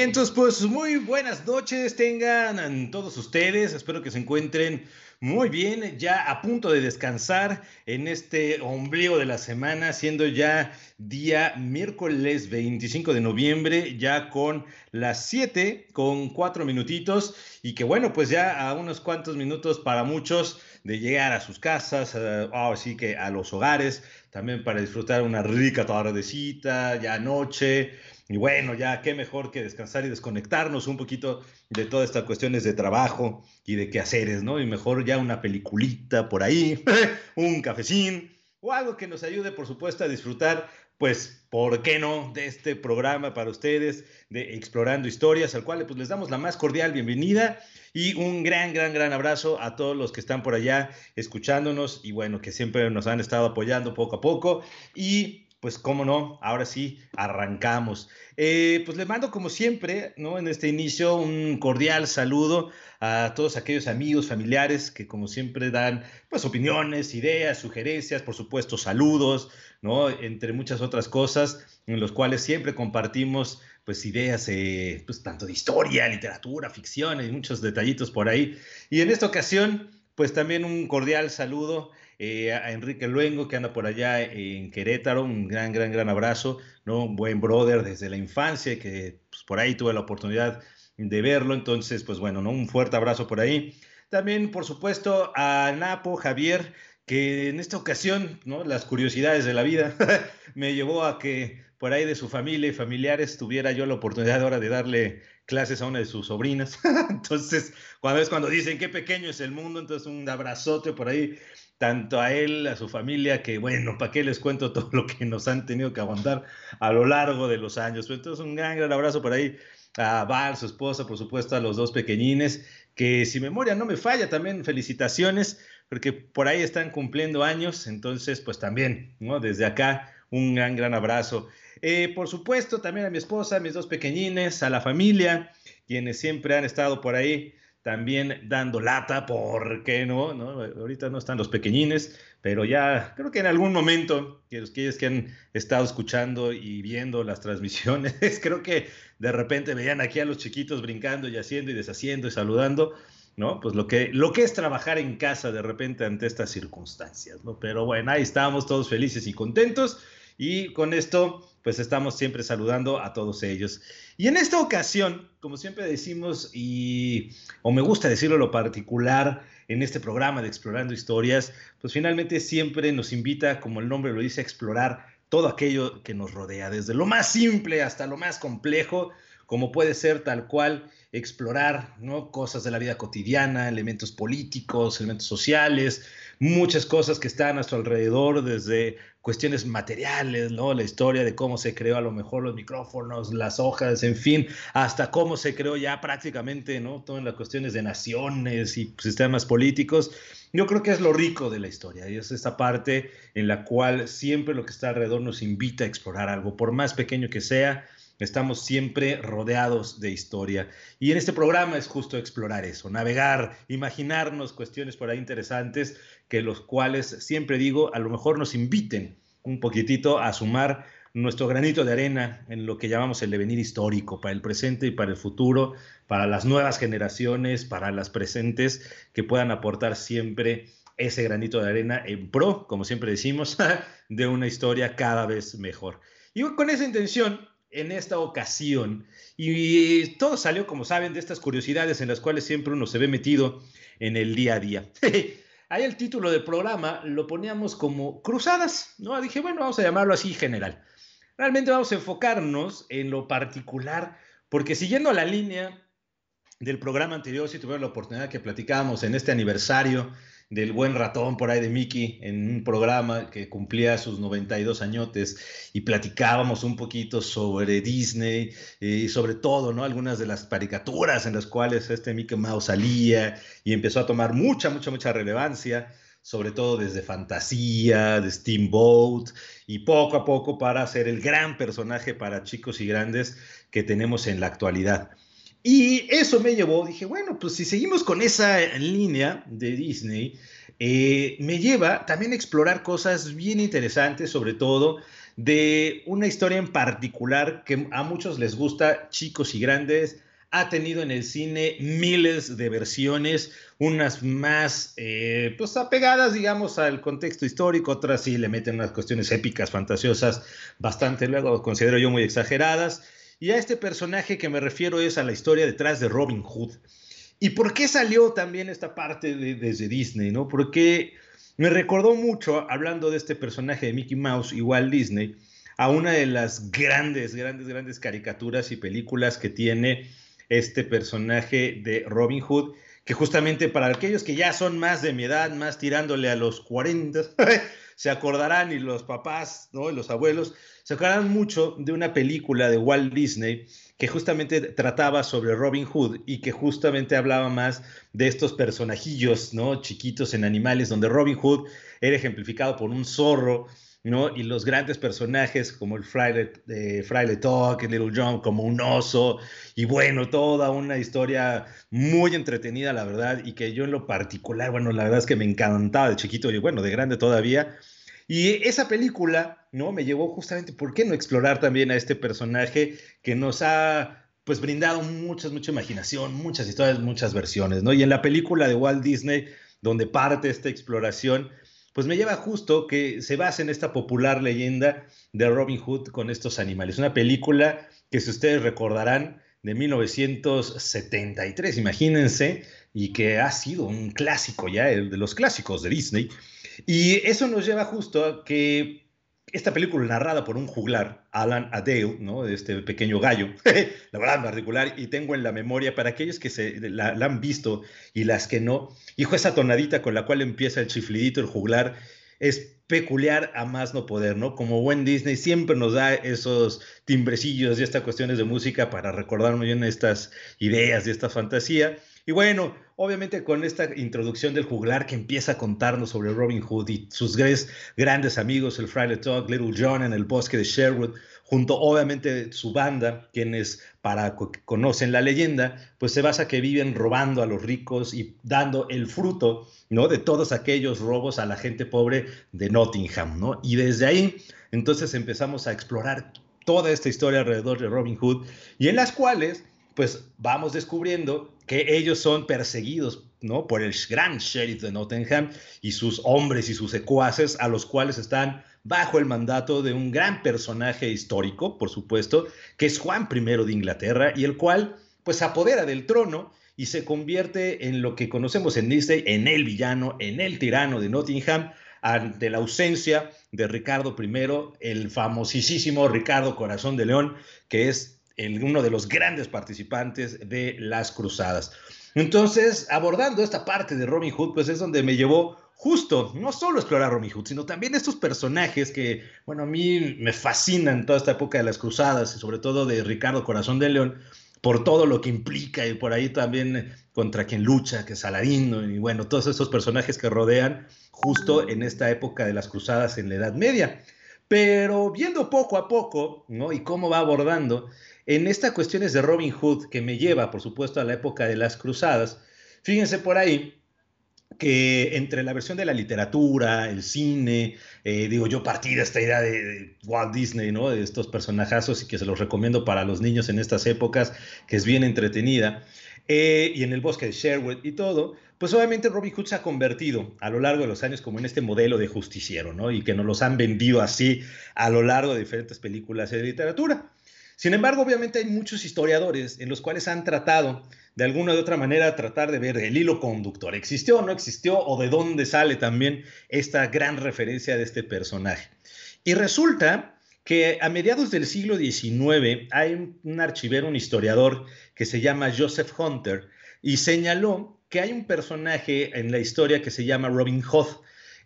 Bien, entonces pues muy buenas noches tengan todos ustedes, espero que se encuentren muy bien, ya a punto de descansar en este ombligo de la semana, siendo ya día miércoles 25 de noviembre, ya con las 7, con 4 minutitos, y que bueno, pues ya a unos cuantos minutos para muchos de llegar a sus casas, así que a los hogares, también para disfrutar una rica tardecita, ya noche y bueno, ya qué mejor que descansar y desconectarnos un poquito de todas estas cuestiones de trabajo y de quehaceres, ¿no? Y mejor ya una peliculita por ahí, un cafecín o algo que nos ayude, por supuesto, a disfrutar, pues, ¿por qué no?, de este programa para ustedes de Explorando Historias, al cual pues, les damos la más cordial bienvenida y un gran, gran, gran abrazo a todos los que están por allá escuchándonos y bueno, que siempre nos han estado apoyando poco a poco. Y pues cómo no, ahora sí, arrancamos. Eh, pues le mando como siempre, ¿no? En este inicio un cordial saludo a todos aquellos amigos, familiares que como siempre dan pues opiniones, ideas, sugerencias, por supuesto saludos, ¿no? Entre muchas otras cosas en los cuales siempre compartimos pues ideas, eh, pues tanto de historia, literatura, ficción y muchos detallitos por ahí. Y en esta ocasión, pues también un cordial saludo eh, a Enrique Luengo, que anda por allá en Querétaro, un gran, gran, gran abrazo, ¿no? Un buen brother desde la infancia, que pues, por ahí tuve la oportunidad de verlo, entonces, pues bueno, ¿no? Un fuerte abrazo por ahí. También, por supuesto, a Napo, Javier, que en esta ocasión, ¿no? Las curiosidades de la vida me llevó a que por ahí de su familia y familiares tuviera yo la oportunidad ahora de darle clases a una de sus sobrinas. entonces, cuando es cuando dicen qué pequeño es el mundo, entonces un abrazote por ahí tanto a él, a su familia, que bueno, ¿para qué les cuento todo lo que nos han tenido que aguantar a lo largo de los años? Entonces, un gran, gran abrazo por ahí a Val, su esposa, por supuesto, a los dos pequeñines, que si memoria no me falla, también felicitaciones, porque por ahí están cumpliendo años, entonces, pues también, ¿no? Desde acá, un gran, gran abrazo. Eh, por supuesto, también a mi esposa, a mis dos pequeñines, a la familia, quienes siempre han estado por ahí también dando lata, ¿por qué no? no? Ahorita no están los pequeñines, pero ya creo que en algún momento, que los que han estado escuchando y viendo las transmisiones, creo que de repente veían aquí a los chiquitos brincando y haciendo y deshaciendo y saludando, ¿no? Pues lo que, lo que es trabajar en casa de repente ante estas circunstancias, ¿no? Pero bueno, ahí estamos todos felices y contentos y con esto pues estamos siempre saludando a todos ellos. Y en esta ocasión, como siempre decimos, y o me gusta decirlo lo particular en este programa de Explorando Historias, pues finalmente siempre nos invita, como el nombre lo dice, a explorar todo aquello que nos rodea, desde lo más simple hasta lo más complejo, como puede ser tal cual explorar ¿no? cosas de la vida cotidiana, elementos políticos, elementos sociales, muchas cosas que están a nuestro alrededor, desde cuestiones materiales, ¿no? La historia de cómo se creó a lo mejor los micrófonos, las hojas, en fin, hasta cómo se creó ya prácticamente, ¿no? Todas las cuestiones de naciones y sistemas políticos. Yo creo que es lo rico de la historia y es esta parte en la cual siempre lo que está alrededor nos invita a explorar algo, por más pequeño que sea, Estamos siempre rodeados de historia. Y en este programa es justo explorar eso, navegar, imaginarnos cuestiones por ahí interesantes que los cuales, siempre digo, a lo mejor nos inviten un poquitito a sumar nuestro granito de arena en lo que llamamos el devenir histórico, para el presente y para el futuro, para las nuevas generaciones, para las presentes, que puedan aportar siempre ese granito de arena en pro, como siempre decimos, de una historia cada vez mejor. Y con esa intención, en esta ocasión. Y todo salió, como saben, de estas curiosidades en las cuales siempre uno se ve metido en el día a día. Ahí el título del programa lo poníamos como Cruzadas, ¿no? Dije, bueno, vamos a llamarlo así general. Realmente vamos a enfocarnos en lo particular, porque siguiendo la línea del programa anterior, si tuvieron la oportunidad que platicábamos en este aniversario del buen ratón por ahí de Mickey en un programa que cumplía sus 92 añotes y platicábamos un poquito sobre Disney eh, y sobre todo, ¿no? Algunas de las caricaturas en las cuales este Mickey Mouse salía y empezó a tomar mucha, mucha, mucha relevancia sobre todo desde Fantasía, de Steamboat, y poco a poco para ser el gran personaje para chicos y grandes que tenemos en la actualidad. Y eso me llevó, dije, bueno, pues si seguimos con esa línea de Disney, eh, me lleva también a explorar cosas bien interesantes, sobre todo de una historia en particular que a muchos les gusta, chicos y grandes. Ha tenido en el cine miles de versiones, unas más eh, pues apegadas, digamos, al contexto histórico, otras sí le meten unas cuestiones épicas, fantasiosas, bastante luego considero yo muy exageradas. Y a este personaje que me refiero es a la historia detrás de Robin Hood. ¿Y por qué salió también esta parte desde Disney? ¿no? Porque me recordó mucho, hablando de este personaje de Mickey Mouse Walt Disney, a una de las grandes, grandes, grandes caricaturas y películas que tiene este personaje de Robin Hood, que justamente para aquellos que ya son más de mi edad, más tirándole a los 40, se acordarán y los papás, ¿no? los abuelos, se acordarán mucho de una película de Walt Disney que justamente trataba sobre Robin Hood y que justamente hablaba más de estos personajillos, ¿no? Chiquitos en animales, donde Robin Hood era ejemplificado por un zorro, ¿no? Y los grandes personajes como el Fraile, eh, Fraile Talk, el Little John, como un oso, y bueno, toda una historia muy entretenida, la verdad, y que yo en lo particular, bueno, la verdad es que me encantaba de chiquito y bueno, de grande todavía, y esa película, ¿no? Me llevó justamente, ¿por qué no explorar también a este personaje que nos ha, pues, brindado muchas, mucha imaginación, muchas historias, muchas versiones, ¿no? Y en la película de Walt Disney, donde parte esta exploración, pues me lleva justo que se basa en esta popular leyenda de Robin Hood con estos animales. Una película que, si ustedes recordarán, de 1973, imagínense, y que ha sido un clásico ya, el de los clásicos de Disney. Y eso nos lleva justo a que esta película narrada por un juglar, Alan Adale, ¿no? Este pequeño gallo, la verdad particular, y tengo en la memoria para aquellos que se, la, han visto y las que no, hijo, esa tonadita con la cual empieza el chiflidito, el juglar, es peculiar a más no poder, ¿no? Como buen Disney siempre nos da esos timbrecillos y estas cuestiones de música para recordar muy bien estas ideas y esta fantasía. Y bueno, obviamente con esta introducción del juglar que empieza a contarnos sobre Robin Hood y sus grandes amigos, el Fraile Talk, Little John en el bosque de Sherwood, junto obviamente su banda, quienes para que conocen la leyenda, pues se basa que viven robando a los ricos y dando el fruto, ¿no? De todos aquellos robos a la gente pobre de Nottingham, ¿no? Y desde ahí, entonces empezamos a explorar toda esta historia alrededor de Robin Hood y en las cuales pues vamos descubriendo que ellos son perseguidos ¿no? por el gran sheriff de Nottingham y sus hombres y sus secuaces, a los cuales están bajo el mandato de un gran personaje histórico, por supuesto, que es Juan I de Inglaterra, y el cual pues apodera del trono y se convierte en lo que conocemos en Disney, en el villano, en el tirano de Nottingham, ante la ausencia de Ricardo I, el famosísimo Ricardo Corazón de León, que es uno de los grandes participantes de las cruzadas. Entonces, abordando esta parte de Robin Hood, pues es donde me llevó justo, no solo explorar Robin Hood, sino también estos personajes que, bueno, a mí me fascinan toda esta época de las cruzadas y sobre todo de Ricardo Corazón de León, por todo lo que implica y por ahí también contra quien lucha, que es Saladino y bueno, todos esos personajes que rodean justo en esta época de las cruzadas en la Edad Media. Pero viendo poco a poco, ¿no? Y cómo va abordando, en estas cuestiones de Robin Hood, que me lleva, por supuesto, a la época de las cruzadas, fíjense por ahí que entre la versión de la literatura, el cine, eh, digo, yo partí de esta idea de, Walt Disney, ¿no? De estos personajazos y que se los recomiendo para los niños en estas épocas, que es bien entretenida, eh, y en el bosque de Sherwood y todo, pues obviamente Robin Hood se ha convertido a lo largo de los años como en este modelo de justiciero, ¿no? Y que nos los han vendido así a lo largo de diferentes películas de literatura. Sin embargo, obviamente hay muchos historiadores en los cuales han tratado de alguna u otra manera tratar de ver el hilo conductor. ¿Existió o no existió? ¿O de dónde sale también esta gran referencia de este personaje? Y resulta que a mediados del siglo XIX hay un archivero, un historiador que se llama Joseph Hunter y señaló que hay un personaje en la historia que se llama Robin Hood,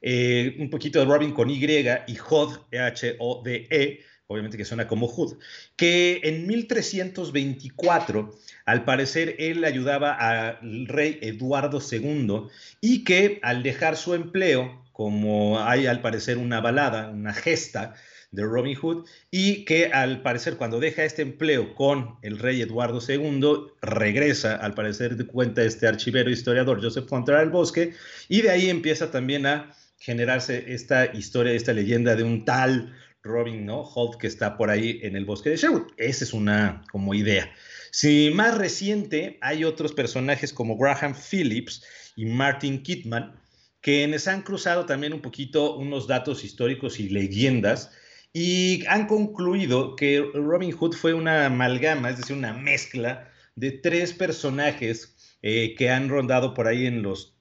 eh, un poquito de Robin con Y y Hood, H-O-D-E, obviamente que suena como Hood, que en 1324, al parecer, él ayudaba al rey Eduardo II y que al dejar su empleo, como hay al parecer una balada, una gesta de Robin Hood, y que al parecer cuando deja este empleo con el rey Eduardo II, regresa, al parecer cuenta este archivero historiador Joseph Hunter al bosque, y de ahí empieza también a generarse esta historia, esta leyenda de un tal Robin ¿no? Hood que está por ahí en el bosque de Sherwood. Esa es una como idea. Si más reciente, hay otros personajes como Graham Phillips y Martin Kidman, que han cruzado también un poquito unos datos históricos y leyendas y han concluido que Robin Hood fue una amalgama, es decir, una mezcla de tres personajes eh, que han rondado por ahí en los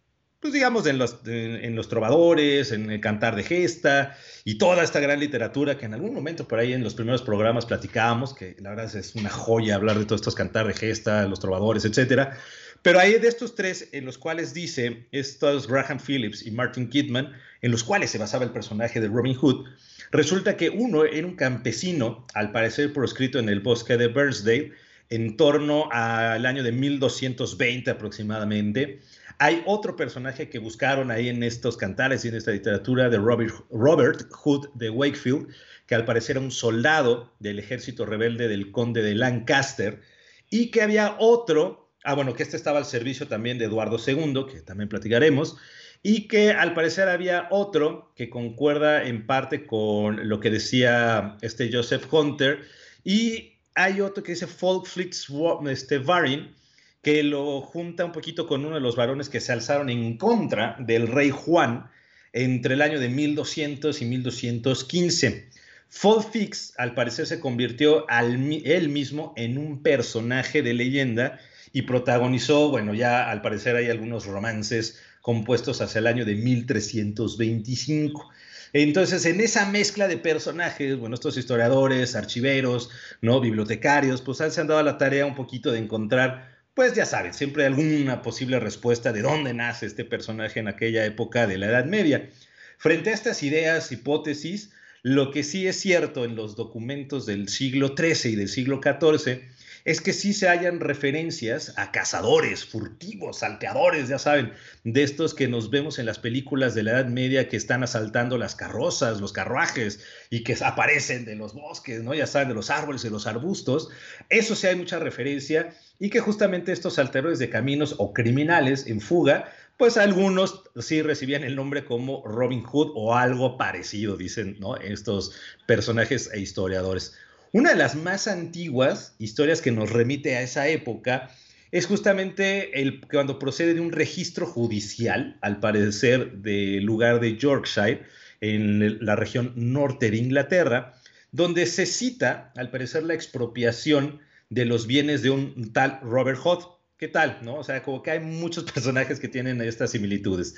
pues digamos, en los, en, los trovadores, en el cantar de gesta y toda esta gran literatura que en algún momento por ahí en los primeros programas platicábamos, que la verdad es una joya hablar de todos estos cantar de gesta, los trovadores, etcétera. Pero hay de estos tres en los cuales dice estos Graham Phillips y Martin Kidman, en los cuales se basaba el personaje de Robin Hood, resulta que uno era un campesino, al parecer proscrito en el bosque de Burnsdale, en torno al año de 1220 aproximadamente, hay otro personaje que buscaron ahí en estos cantares y en esta literatura de Robert, Robert Hood de Wakefield, que al parecer era un soldado del ejército rebelde del conde de Lancaster, y que había otro, ah bueno, que este estaba al servicio también de Eduardo II, que también platicaremos, y que al parecer había otro que concuerda en parte con lo que decía este Joseph Hunter, y hay otro que dice Folkflix este, Varin, que lo junta un poquito con uno de los varones que se alzaron en contra del rey Juan entre el año de 1200 y 1215. Fix, al parecer, se convirtió él mismo en un personaje de leyenda y protagonizó, bueno, ya al parecer hay algunos romances compuestos hacia el año de 1325. Entonces, en esa mezcla de personajes, bueno, estos historiadores, archiveros, ¿no? bibliotecarios, pues se han dado la tarea un poquito de encontrar pues ya saben, siempre hay alguna posible respuesta de dónde nace este personaje en aquella época de la Edad Media. Frente a estas ideas, hipótesis, lo que sí es cierto en los documentos del siglo XIII y del siglo XIV es que sí se hayan referencias a cazadores, furtivos, salteadores, ya saben, de estos que nos vemos en las películas de la Edad Media que están asaltando las carrozas, los carruajes y que aparecen de los bosques, ¿no? Ya saben, de los árboles, y los arbustos. Eso sí hay mucha referencia y que justamente estos salteadores de caminos o criminales en fuga, pues algunos sí recibían el nombre como Robin Hood o algo parecido, dicen, ¿no? Estos personajes e historiadores. Una de las más antiguas historias que nos remite a esa época es justamente el, cuando procede de un registro judicial, al parecer del lugar de Yorkshire, en la región norte de Inglaterra, donde se cita, al parecer, la expropiación de los bienes de un tal Robert Hood. ¿Qué tal? ¿No? O sea, como que hay muchos personajes que tienen estas similitudes.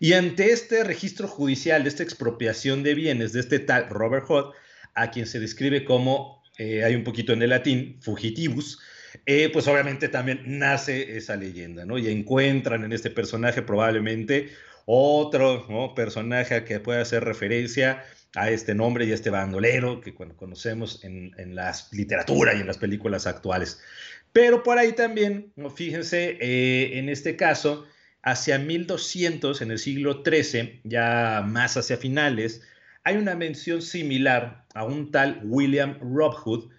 Y ante este registro judicial de esta expropiación de bienes de este tal Robert Hood, a quien se describe como eh, hay un poquito en el latín, fugitivus, eh, pues obviamente también nace esa leyenda, ¿no? Y encuentran en este personaje probablemente otro personaje que pueda hacer referencia a este nombre y a este bandolero que conocemos en, en la literatura y en las películas actuales. Pero por ahí también, fíjense, eh, en este caso, hacia 1200, en el siglo XIII, ya más hacia finales, hay una mención similar a un tal William Robhood,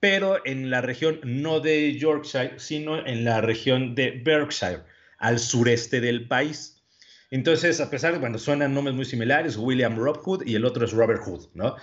pero en la región no de Yorkshire, sino en la región de Berkshire, al sureste del país. Entonces, a pesar de, bueno, suenan nombres muy similares, William Robhood y el otro es Robert Hood, ¿no?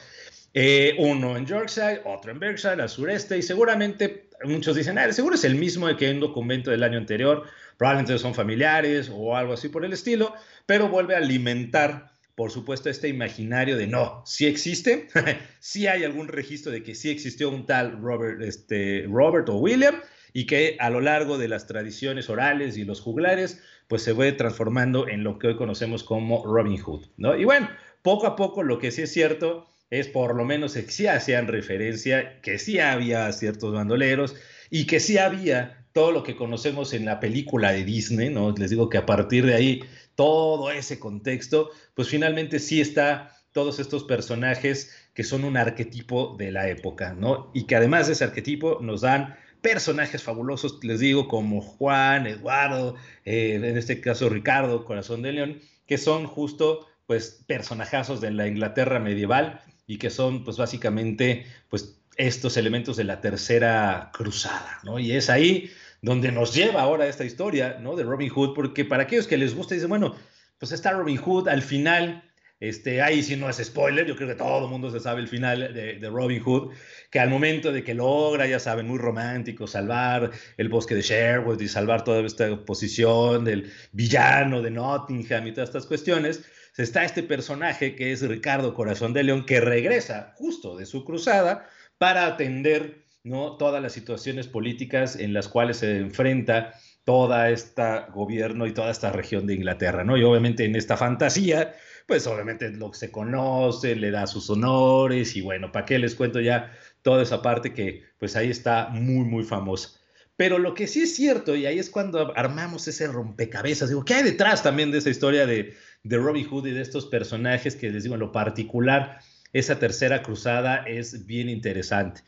Eh, uno en Yorkshire, otro en Berkshire, al sureste, y seguramente muchos dicen, ah, seguro es el mismo que en un documento del año anterior, probablemente son familiares o algo así por el estilo, pero vuelve a alimentar por supuesto, este imaginario de no, sí existe, sí hay algún registro de que sí existió un tal Robert, este, Robert o William, y que a lo largo de las tradiciones orales y los juglares, pues se fue transformando en lo que hoy conocemos como Robin Hood, ¿no? Y bueno, poco a poco lo que sí es cierto es por lo menos que sí hacían referencia, que sí había ciertos bandoleros y que sí había todo lo que conocemos en la película de Disney, ¿no? Les digo que a partir de ahí todo ese contexto, pues finalmente sí está todos estos personajes que son un arquetipo de la época, ¿no? Y que además de ese arquetipo nos dan personajes fabulosos, les digo, como Juan, Eduardo, eh, en este caso Ricardo, Corazón de León, que son justo, pues, personajazos de la Inglaterra medieval y que son, pues, básicamente, pues, estos elementos de la tercera cruzada, ¿no? Y es ahí donde nos lleva ahora esta historia, ¿no? De Robin Hood, porque para aquellos que les gusta, dicen, bueno, pues está Robin Hood, al final Este, ahí sí no es spoiler, yo creo que todo el mundo se sabe el final de, de, Robin Hood, que al momento de que logra, ya saben, muy romántico, salvar el bosque de Sherwood y salvar toda esta posición del villano de Nottingham y todas estas cuestiones, está este personaje que es Ricardo Corazón de León, que regresa justo de su cruzada para atender ¿no? todas las situaciones políticas en las cuales se enfrenta toda esta gobierno y toda esta región de Inglaterra, ¿no? Y obviamente en esta fantasía, pues obviamente lo que se conoce, le da sus honores y bueno, ¿para qué les cuento ya toda esa parte que pues ahí está muy, muy famosa? Pero lo que sí es cierto, y ahí es cuando armamos ese rompecabezas, digo, ¿qué hay detrás también de esa historia de, de Robin Hood y de estos personajes que les digo en lo particular? Esa tercera cruzada es bien interesante.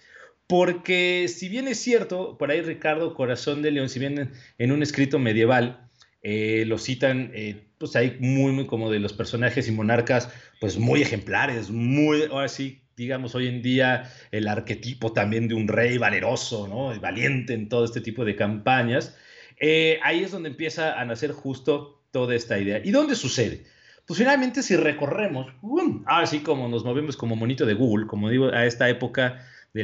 Porque si bien es cierto, por ahí Ricardo Corazón de León, si bien en, un escrito medieval eh, lo citan, eh, pues ahí muy, muy como de los personajes y monarcas, pues muy ejemplares, muy, ahora sí, digamos, hoy en día el arquetipo también de un rey valeroso, ¿no? Valiente en todo este tipo de campañas. Eh, ahí es donde empieza a nacer justo toda esta idea. ¿Y dónde sucede? Pues finalmente si recorremos, ahora sí como nos movemos como monito de Google, como digo, a esta época de,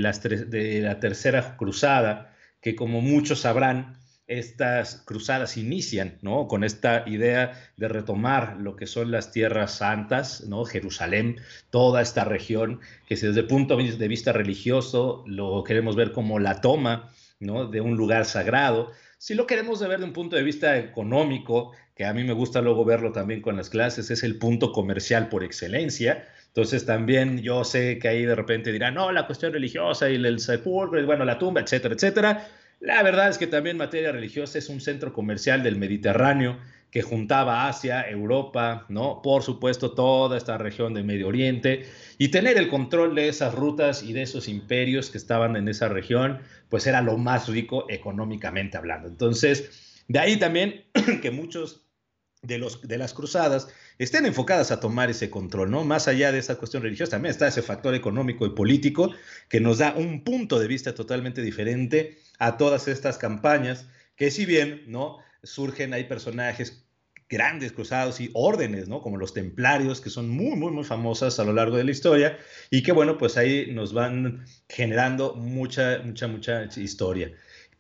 la Tercera Cruzada, que como muchos sabrán, estas cruzadas inician, ¿no? Con esta idea de retomar lo que son las tierras santas, ¿no? Jerusalén, toda esta región, que desde el punto de vista religioso lo queremos ver como la toma, ¿no? De un lugar sagrado. Si lo queremos ver de un punto de vista económico, que a mí me gusta luego verlo también con las clases, es el punto comercial por excelencia, entonces también yo sé que ahí de repente dirán, no, la cuestión religiosa y el sepulcro, bueno, la tumba, etcétera, etcétera. La verdad es que también materia religiosa es un centro comercial del Mediterráneo que juntaba Asia, Europa, ¿no? Por supuesto, toda esta región de Medio Oriente y tener el control de esas rutas y de esos imperios que estaban en esa región, pues era lo más rico económicamente hablando. Entonces, de ahí también que muchos de, los, de las cruzadas estén enfocadas a tomar ese control, ¿no? Más allá de esa cuestión religiosa, también está ese factor económico y político que nos da un punto de vista totalmente diferente a todas estas campañas, que si bien, ¿no? Surgen, hay personajes grandes cruzados y órdenes, ¿no? Como los templarios, que son muy, muy, muy famosas a lo largo de la historia y que, bueno, pues ahí nos van generando mucha, mucha, mucha historia.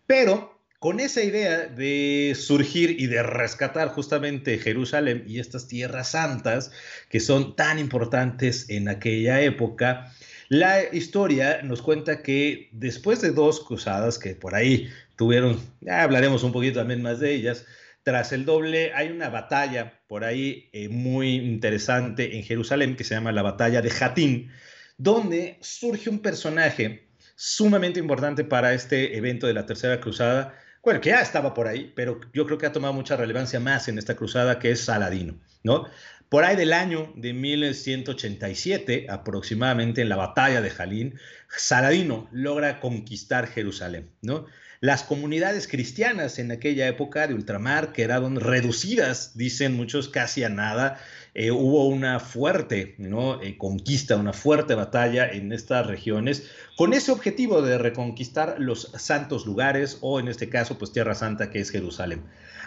Pero con esa idea de surgir y de rescatar justamente Jerusalén y estas tierras santas que son tan importantes en aquella época, la historia nos cuenta que después de dos cruzadas que por ahí tuvieron, ya hablaremos un poquito también más de ellas, tras el doble hay una batalla por ahí eh, muy interesante en Jerusalén que se llama la batalla de Jatín, donde surge un personaje sumamente importante para este evento de la Tercera Cruzada, bueno, que ya estaba por ahí, pero yo creo que ha tomado mucha relevancia más en esta cruzada, que es Saladino, ¿no? Por ahí del año de 1187, aproximadamente en la batalla de Jalín, Saladino logra conquistar Jerusalén, ¿no? Las comunidades cristianas en aquella época de ultramar quedaron reducidas, dicen muchos, casi a nada. Eh, hubo una fuerte ¿no? Eh, conquista, una fuerte batalla en estas regiones con ese objetivo de reconquistar los santos lugares o en este caso pues Tierra Santa que es Jerusalén.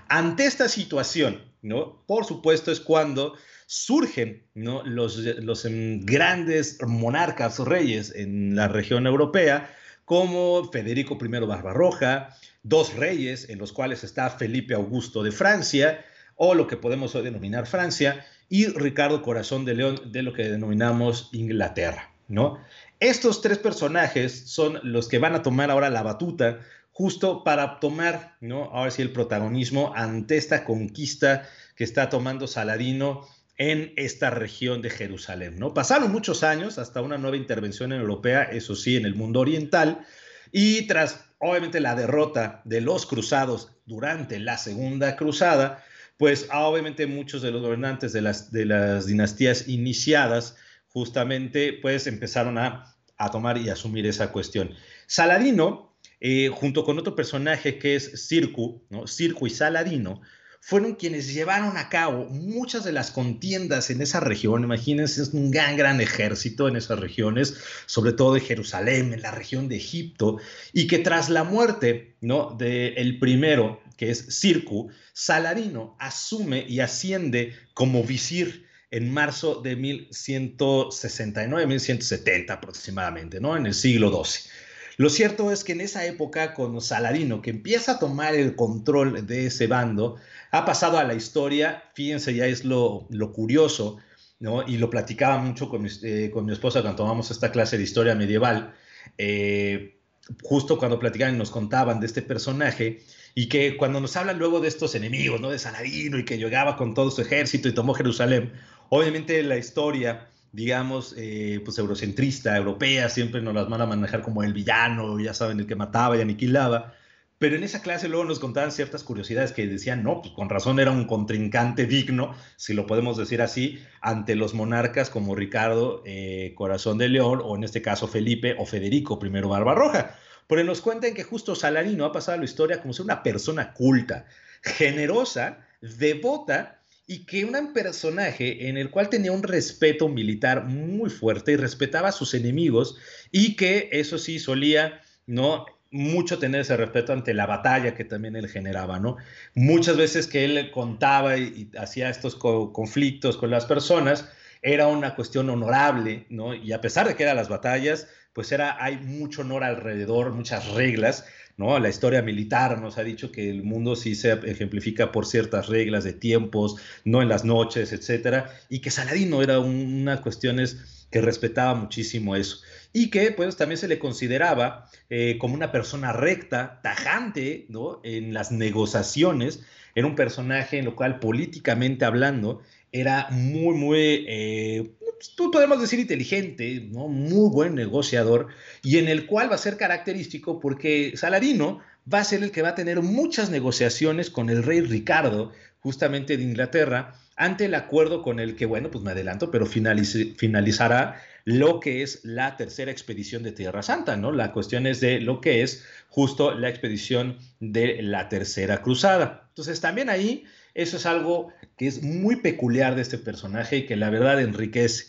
Ante esta situación, ¿no? por supuesto es cuando surgen los, los em, grandes monarcas, reyes en la región europea, como Federico I Barbarroja, dos reyes en los cuales está Felipe Augusto de Francia, o lo que podemos denominar Francia, y Ricardo Corazón de León de lo que denominamos Inglaterra, ¿no? Estos tres personajes son los que van a tomar ahora la batuta justo para tomar, ¿no? Ahora sí el protagonismo ante esta conquista que está tomando Saladino en esta región de Jerusalén. ¿no? Pasaron muchos años hasta una nueva intervención europea, eso sí, en el mundo oriental, y tras obviamente la derrota de los cruzados durante la Segunda Cruzada, pues obviamente muchos de los gobernantes de las, de las dinastías iniciadas justamente pues empezaron a, tomar y asumir esa cuestión. Saladino, eh, junto con otro personaje que es Circu, ¿no? Circu y Saladino, fueron quienes llevaron a cabo muchas de las contiendas en esa región. Imagínense, es un gran, gran ejército en esas regiones, sobre todo de Jerusalén, en la región de Egipto, y que tras la muerte ¿no? del el primero, que es Circu, Saladino asume y asciende como visir en marzo de 1169, 1170 aproximadamente, ¿no? En el siglo XII. Lo cierto es que en esa época, con Saladino, que empieza a tomar el control de ese bando, ha pasado a la historia, fíjense, ya es lo, lo curioso, ¿no? Y lo platicaba mucho con mi, eh, con mi esposa cuando tomamos esta clase de historia medieval, eh, justo cuando platicaban y nos contaban de este personaje, y que cuando nos hablan luego de estos enemigos, ¿no? De Saladino y que llegaba con todo su ejército y tomó Jerusalén, obviamente la historia, digamos, eh, pues eurocentrista, europea, siempre nos las van a manejar como el villano, ya saben, el que mataba y aniquilaba. Pero en esa clase luego nos contaban ciertas curiosidades que decían, no, pues con razón era un contrincante digno, si lo podemos decir así, ante los monarcas como Ricardo eh, Corazón de León, o en este caso Felipe o Federico I Barbarroja. Porque nos cuentan que justo Salarino ha pasado la historia como ser una persona culta, generosa, devota y que un personaje en el cual tenía un respeto militar muy fuerte y respetaba a sus enemigos y que eso sí solía no mucho tener ese respeto ante la batalla que también él generaba, ¿no? Muchas veces que él contaba y, hacía estos conflictos con las personas, era una cuestión honorable, ¿no? Y a pesar de que eran las batallas, pues era, hay mucho honor alrededor, muchas reglas, ¿no? La historia militar nos ha dicho que el mundo sí se ejemplifica por ciertas reglas de tiempos, no en las noches, etcétera, y que Saladino era una cuestiones que respetaba muchísimo eso y que pues también se le consideraba eh, como una persona recta, tajante, ¿no? En las negociaciones, era un personaje en lo cual políticamente hablando era muy, muy eh, pues, tú podemos decir inteligente, ¿no? muy buen negociador, y en el cual va a ser característico porque Saladino va a ser el que va a tener muchas negociaciones con el rey Ricardo, justamente de Inglaterra, ante el acuerdo con el que, bueno, pues me adelanto, pero finalizará lo que es la tercera expedición de Tierra Santa, ¿no? La cuestión es de lo que es justo la expedición de la tercera cruzada. Entonces, también ahí eso es algo que es muy peculiar de este personaje y que la verdad enriquece.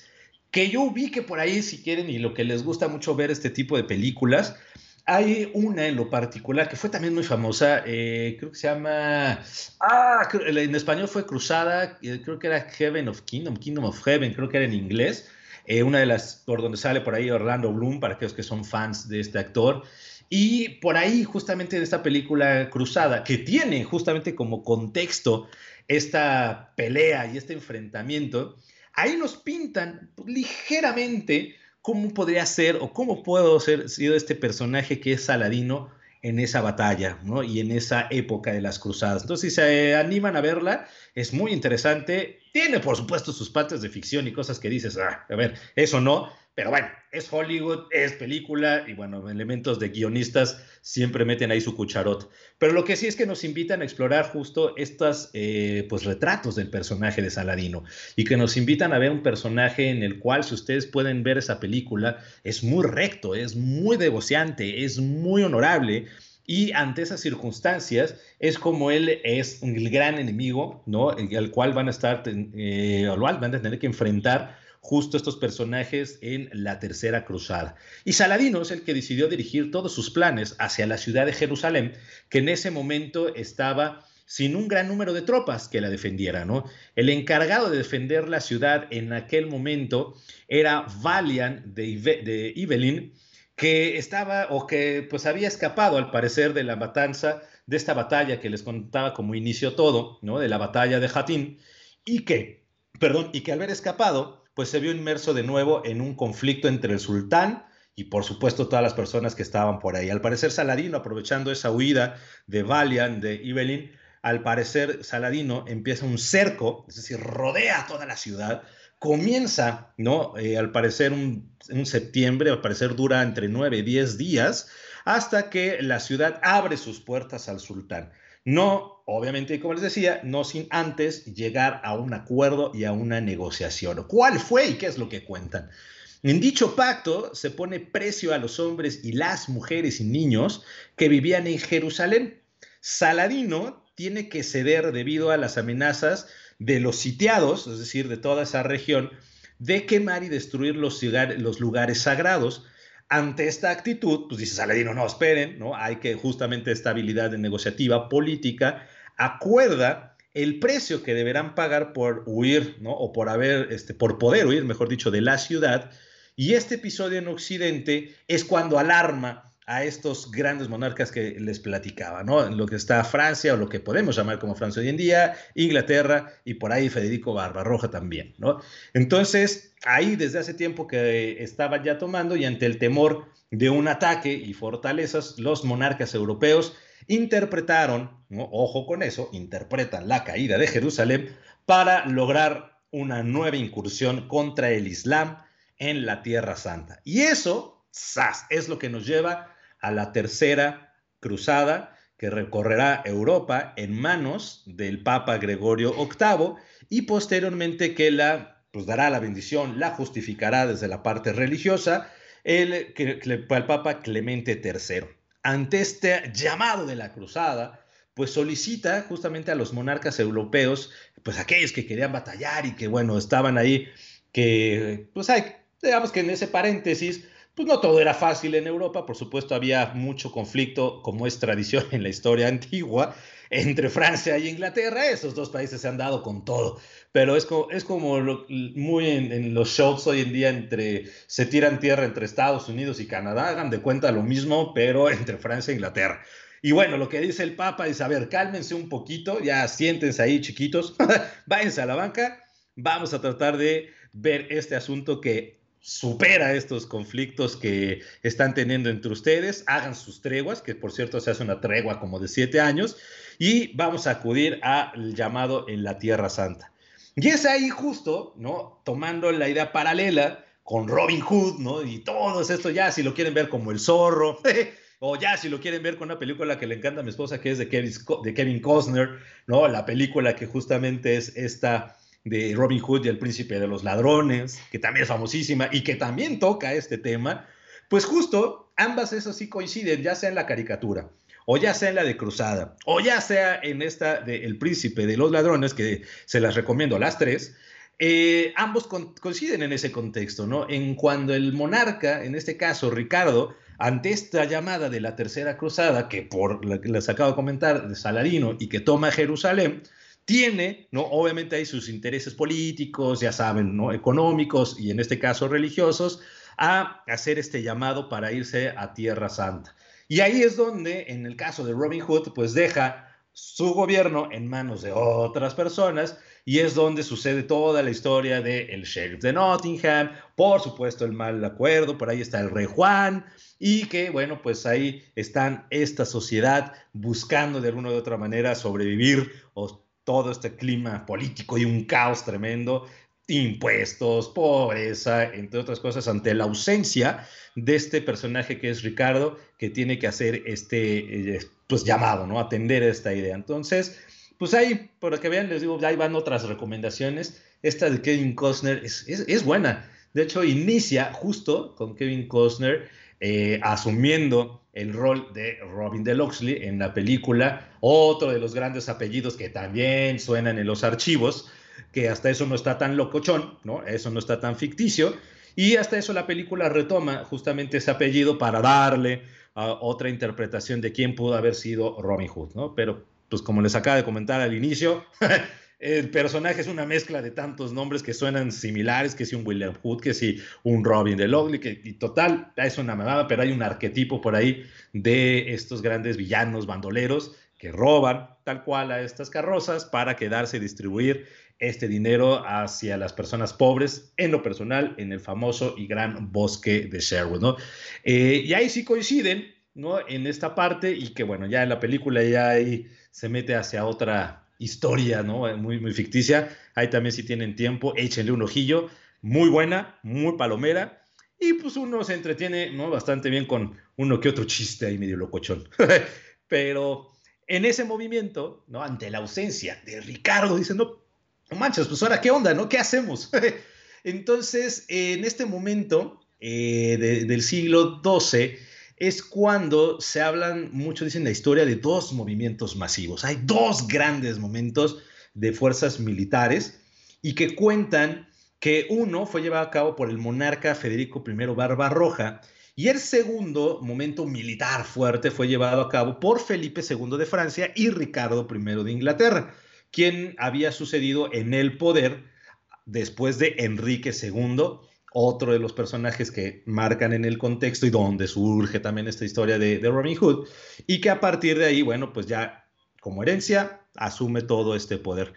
Que yo ubique por ahí, si quieren, y lo que les gusta mucho ver este tipo de películas, hay una en lo particular que fue también muy famosa, eh, creo que se llama, ah, en español fue Cruzada, eh, creo que era Heaven of Kingdom, Kingdom of Heaven, creo que era en inglés, eh, una de las, por donde sale por ahí Orlando Bloom, para aquellos que son fans de este actor, y por ahí, justamente de esta película Cruzada, que tiene justamente como contexto esta pelea y este enfrentamiento, ahí nos pintan ligeramente cómo podría ser o cómo puedo ser sido este personaje que es Saladino en esa batalla, ¿no? Y en esa época de las cruzadas. Entonces, si se animan a verla, es muy interesante. Tiene, por supuesto, sus partes de ficción y cosas que dices, ah, a ver, eso no, pero bueno, es Hollywood, es película y bueno, elementos de guionistas siempre meten ahí su cucharot. Pero lo que sí es que nos invitan a explorar justo estos eh, pues, retratos del personaje de Saladino y que nos invitan a ver un personaje en el cual, si ustedes pueden ver esa película, es muy recto, es muy devociante, es muy honorable. Y ante esas circunstancias es como él es el gran enemigo, ¿no? Al cual van a estar, eh, van a tener que enfrentar justo estos personajes en la Tercera Cruzada. Y Saladino es el que decidió dirigir todos sus planes hacia la ciudad de Jerusalén, que en ese momento estaba sin un gran número de tropas que la defendieran. ¿no? El encargado de defender la ciudad en aquel momento era Valian de, de Ibelin, que estaba o que pues había escapado al parecer de la matanza, de esta batalla que les contaba como inicio todo, ¿no? de la batalla de Jatín, y que, perdón, y que al haber escapado, pues se vio inmerso de nuevo en un conflicto entre el sultán y por supuesto todas las personas que estaban por ahí. Al parecer Saladino, aprovechando esa huida de Valian, de Ibelin, al parecer Saladino empieza un cerco, es decir, rodea toda la ciudad, comienza, ¿no? Eh, al parecer un, un, septiembre, al parecer dura entre nueve y diez días, hasta que la ciudad abre sus puertas al sultán. No, obviamente, como les decía, no sin antes llegar a un acuerdo y a una negociación. ¿Cuál fue y qué es lo que cuentan? En dicho pacto se pone precio a los hombres y las mujeres y niños que vivían en Jerusalén. Saladino tiene que ceder debido a las amenazas de los sitiados, es decir, de toda esa región, de quemar y destruir los, lugares sagrados, ante esta actitud, pues dice Saladino, no, esperen, ¿no? Hay que justamente esta habilidad de negociativa política, acuerda el precio que deberán pagar por huir, ¿no? O por haber, este, por poder huir, mejor dicho, de la ciudad. Y este episodio en Occidente es cuando alarma a estos grandes monarcas que les platicaba, ¿no? Lo que está Francia o lo que podemos llamar como Francia hoy en día, Inglaterra y por ahí Federico Barbarroja también, ¿no? Entonces, ahí desde hace tiempo que estaban ya tomando y ante el temor de un ataque y fortalezas, los monarcas europeos interpretaron, ojo con eso, interpretan la caída de Jerusalén para lograr una nueva incursión contra el Islam en la Tierra Santa. Y eso, ¡zas!, es lo que nos lleva a la tercera cruzada que recorrerá Europa en manos del Papa Gregorio VIII y posteriormente que la pues dará la bendición, la justificará desde la parte religiosa el, el Papa Clemente III ante este llamado de la cruzada, pues solicita justamente a los monarcas europeos, pues aquellos que querían batallar y que, bueno, estaban ahí, que, pues hay, digamos que en ese paréntesis, pues no todo era fácil en Europa, por supuesto había mucho conflicto, como es tradición en la historia antigua, entre Francia y Inglaterra, esos dos países se han dado con todo, pero es como, es como muy en, los shows hoy en día entre, se tiran tierra entre Estados Unidos y Canadá, hagan de cuenta lo mismo, pero entre Francia e Inglaterra. Y bueno, lo que dice el Papa es, a ver, cálmense un poquito, ya siéntense ahí chiquitos, váyanse a la banca, vamos a tratar de ver este asunto que supera estos conflictos que están teniendo entre ustedes, hagan sus treguas, que por cierto se hace una tregua como de siete años, y vamos a acudir al llamado en la Tierra Santa. Y es ahí justo, ¿no? Tomando la idea paralela con Robin Hood, ¿no? Y todo esto ya, si lo quieren ver como el zorro, o ya si lo quieren ver con una película que le encanta a mi esposa, que es de Kevin, de Kevin Costner, ¿no? La película que justamente es esta de Robin Hood y el príncipe de los ladrones, que también es famosísima y que también toca este tema, pues justo ambas esas sí coinciden, ya sea en la caricatura, o ya sea en la de Cruzada, o ya sea en esta de El príncipe de los ladrones, que se las recomiendo a las tres, eh, ambos coinciden en ese contexto, ¿no? En cuando el monarca, en este caso Ricardo, ante esta llamada de la tercera cruzada, que por la que les acabo de comentar, de Salarino, y que toma Jerusalén, tiene, ¿no? Obviamente hay sus intereses políticos, ya saben, ¿no? Económicos y en este caso religiosos, a hacer este llamado para irse a Tierra Santa. Y ahí es donde, en el caso de Robin Hood, pues deja su gobierno en manos de otras personas y es donde sucede toda la historia del el sheriff de Nottingham, por supuesto el mal acuerdo, por ahí está el rey Juan y que bueno, pues ahí están esta sociedad buscando de alguna u otra manera sobrevivir o todo este clima político y un caos tremendo, impuestos, pobreza, entre otras cosas, ante la ausencia de este personaje que es Ricardo, que tiene que hacer este eh, pues, llamado, ¿no? Atender esta idea. Entonces, pues ahí, por que vean, les digo, ahí van otras recomendaciones. Esta de Kevin Costner es, es, buena. De hecho, inicia justo con Kevin Costner eh, asumiendo el rol de Robin de Loxley en la película, otro de los grandes apellidos que también suenan en los archivos, que hasta eso no está tan locochón, ¿no? Eso no está tan ficticio, y hasta eso la película retoma justamente ese apellido para darle a otra interpretación de quién pudo haber sido Robin Hood, ¿no? Pero, pues como les acaba de comentar al inicio, el personaje es una mezcla de tantos nombres que suenan similares, que si un William Hood, que si un Robin de Logley, que total, es una mamada, pero hay un arquetipo por ahí de estos grandes villanos bandoleros que roban tal cual a estas carrozas para quedarse y distribuir este dinero hacia las personas pobres, en lo personal, en el famoso y gran bosque de Sherwood, ¿no? Eh, y ahí sí coinciden, ¿no? En esta parte y que, bueno, ya en la película ya ahí se mete hacia otra historia, ¿no? Eh, muy, muy ficticia. Ahí también si tienen tiempo, échenle un ojillo. Muy buena, muy palomera. Y pues uno se entretiene, ¿no? Bastante bien con uno que otro chiste ahí medio locochón. Pero en ese movimiento, ¿no? Ante la ausencia de Ricardo, dicen, no, no manches, pues ahora, ¿qué onda, no? ¿Qué hacemos? Entonces, en este momento eh, del siglo XII, es cuando se hablan mucho, dicen la historia de dos movimientos masivos. Hay dos grandes momentos de fuerzas militares y que cuentan que uno fue llevado a cabo por el monarca Federico I Barbarroja y el segundo momento militar fuerte fue llevado a cabo por Felipe II de Francia y Ricardo I de Inglaterra. quien había sucedido en el poder después de Enrique II, otro de los personajes que marcan en el contexto y donde surge también esta historia de, de Robin Hood, y que a partir de ahí, bueno, pues ya como herencia asume todo este poder.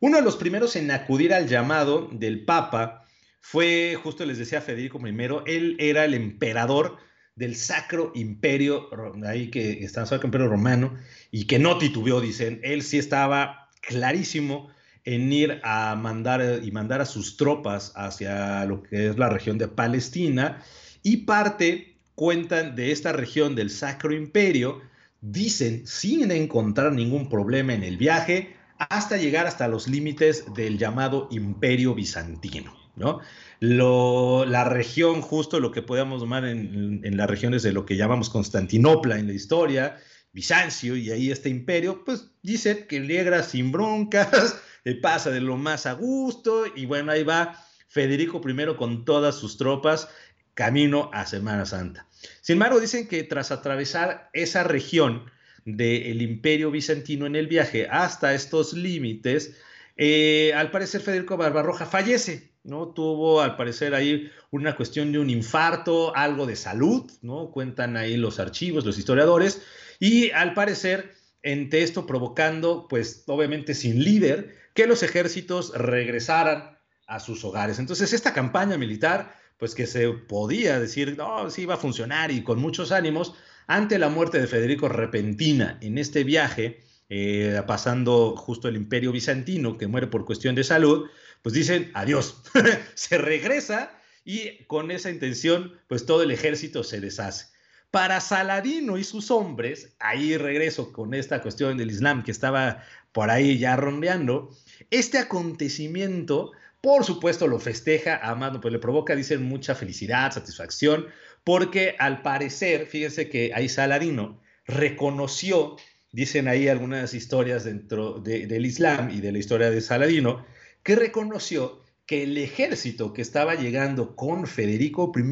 Uno de los primeros en acudir al llamado del Papa fue, justo les decía Federico I, él era el emperador del Sacro Imperio, ahí que está el Sacro Imperio Romano, y que no titubeó, dicen, él sí estaba clarísimo en ir a mandar y mandar a sus tropas hacia lo que es la región de Palestina, y parte, cuentan, de esta región del Sacro Imperio, dicen, sin encontrar ningún problema en el viaje, hasta llegar hasta los límites del llamado Imperio Bizantino. ¿no? la región, justo lo que podemos tomar en, las regiones de lo que llamamos Constantinopla en la historia, Bizancio y ahí este imperio, pues dice que llega sin broncas, pasa de lo más a gusto y bueno, ahí va Federico I con todas sus tropas camino a Semana Santa. Sin embargo, dicen que tras atravesar esa región del imperio bizantino en el viaje hasta estos límites, eh, al parecer Federico Barbarroja fallece, ¿no? Tuvo al parecer ahí una cuestión de un infarto, algo de salud, ¿no? Cuentan ahí los archivos, los historiadores, y al parecer, entre esto provocando, pues obviamente sin líder, que los ejércitos regresaran a sus hogares. Entonces, esta campaña militar pues que se podía decir, no, sí iba a funcionar y con muchos ánimos, ante la muerte de Federico repentina en este viaje, eh, pasando justo el imperio bizantino, que muere por cuestión de salud, pues dicen, adiós, se regresa y con esa intención, pues todo el ejército se deshace. Para Saladino y sus hombres, ahí regreso con esta cuestión del Islam que estaba por ahí ya rondeando, este acontecimiento por supuesto lo festeja, Amado, pues le provoca, dicen, mucha felicidad, satisfacción, porque al parecer, fíjense que ahí Saladino reconoció, dicen ahí algunas historias dentro del Islam y de la historia de Saladino, que reconoció que el ejército que estaba llegando con Federico I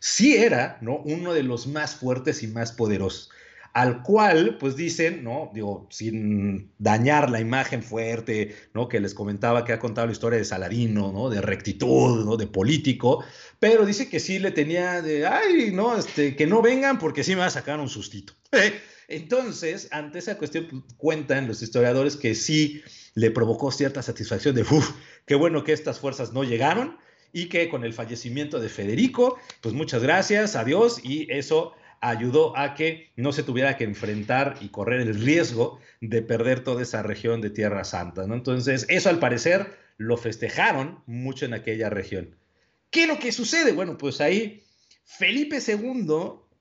sí era ¿no? uno de los más fuertes y más poderosos al cual, pues dicen, ¿no? Digo, sin dañar la imagen fuerte, ¿no? Que les comentaba que ha contado la historia de Saladino, ¿no? De rectitud, ¿no? De político, pero dice que sí le tenía de, ay, no, este, que no vengan porque sí me va a sacar un sustito. Entonces, ante esa cuestión, pues, cuentan los historiadores que sí le provocó cierta satisfacción de, uff, qué bueno que estas fuerzas no llegaron y que con el fallecimiento de Federico, pues muchas gracias, adiós, y eso ayudó a que no se tuviera que enfrentar y correr el riesgo de perder toda esa región de Tierra Santa. Entonces, eso al parecer lo festejaron mucho en aquella región. ¿Qué es lo que sucede? Bueno, pues ahí Felipe II,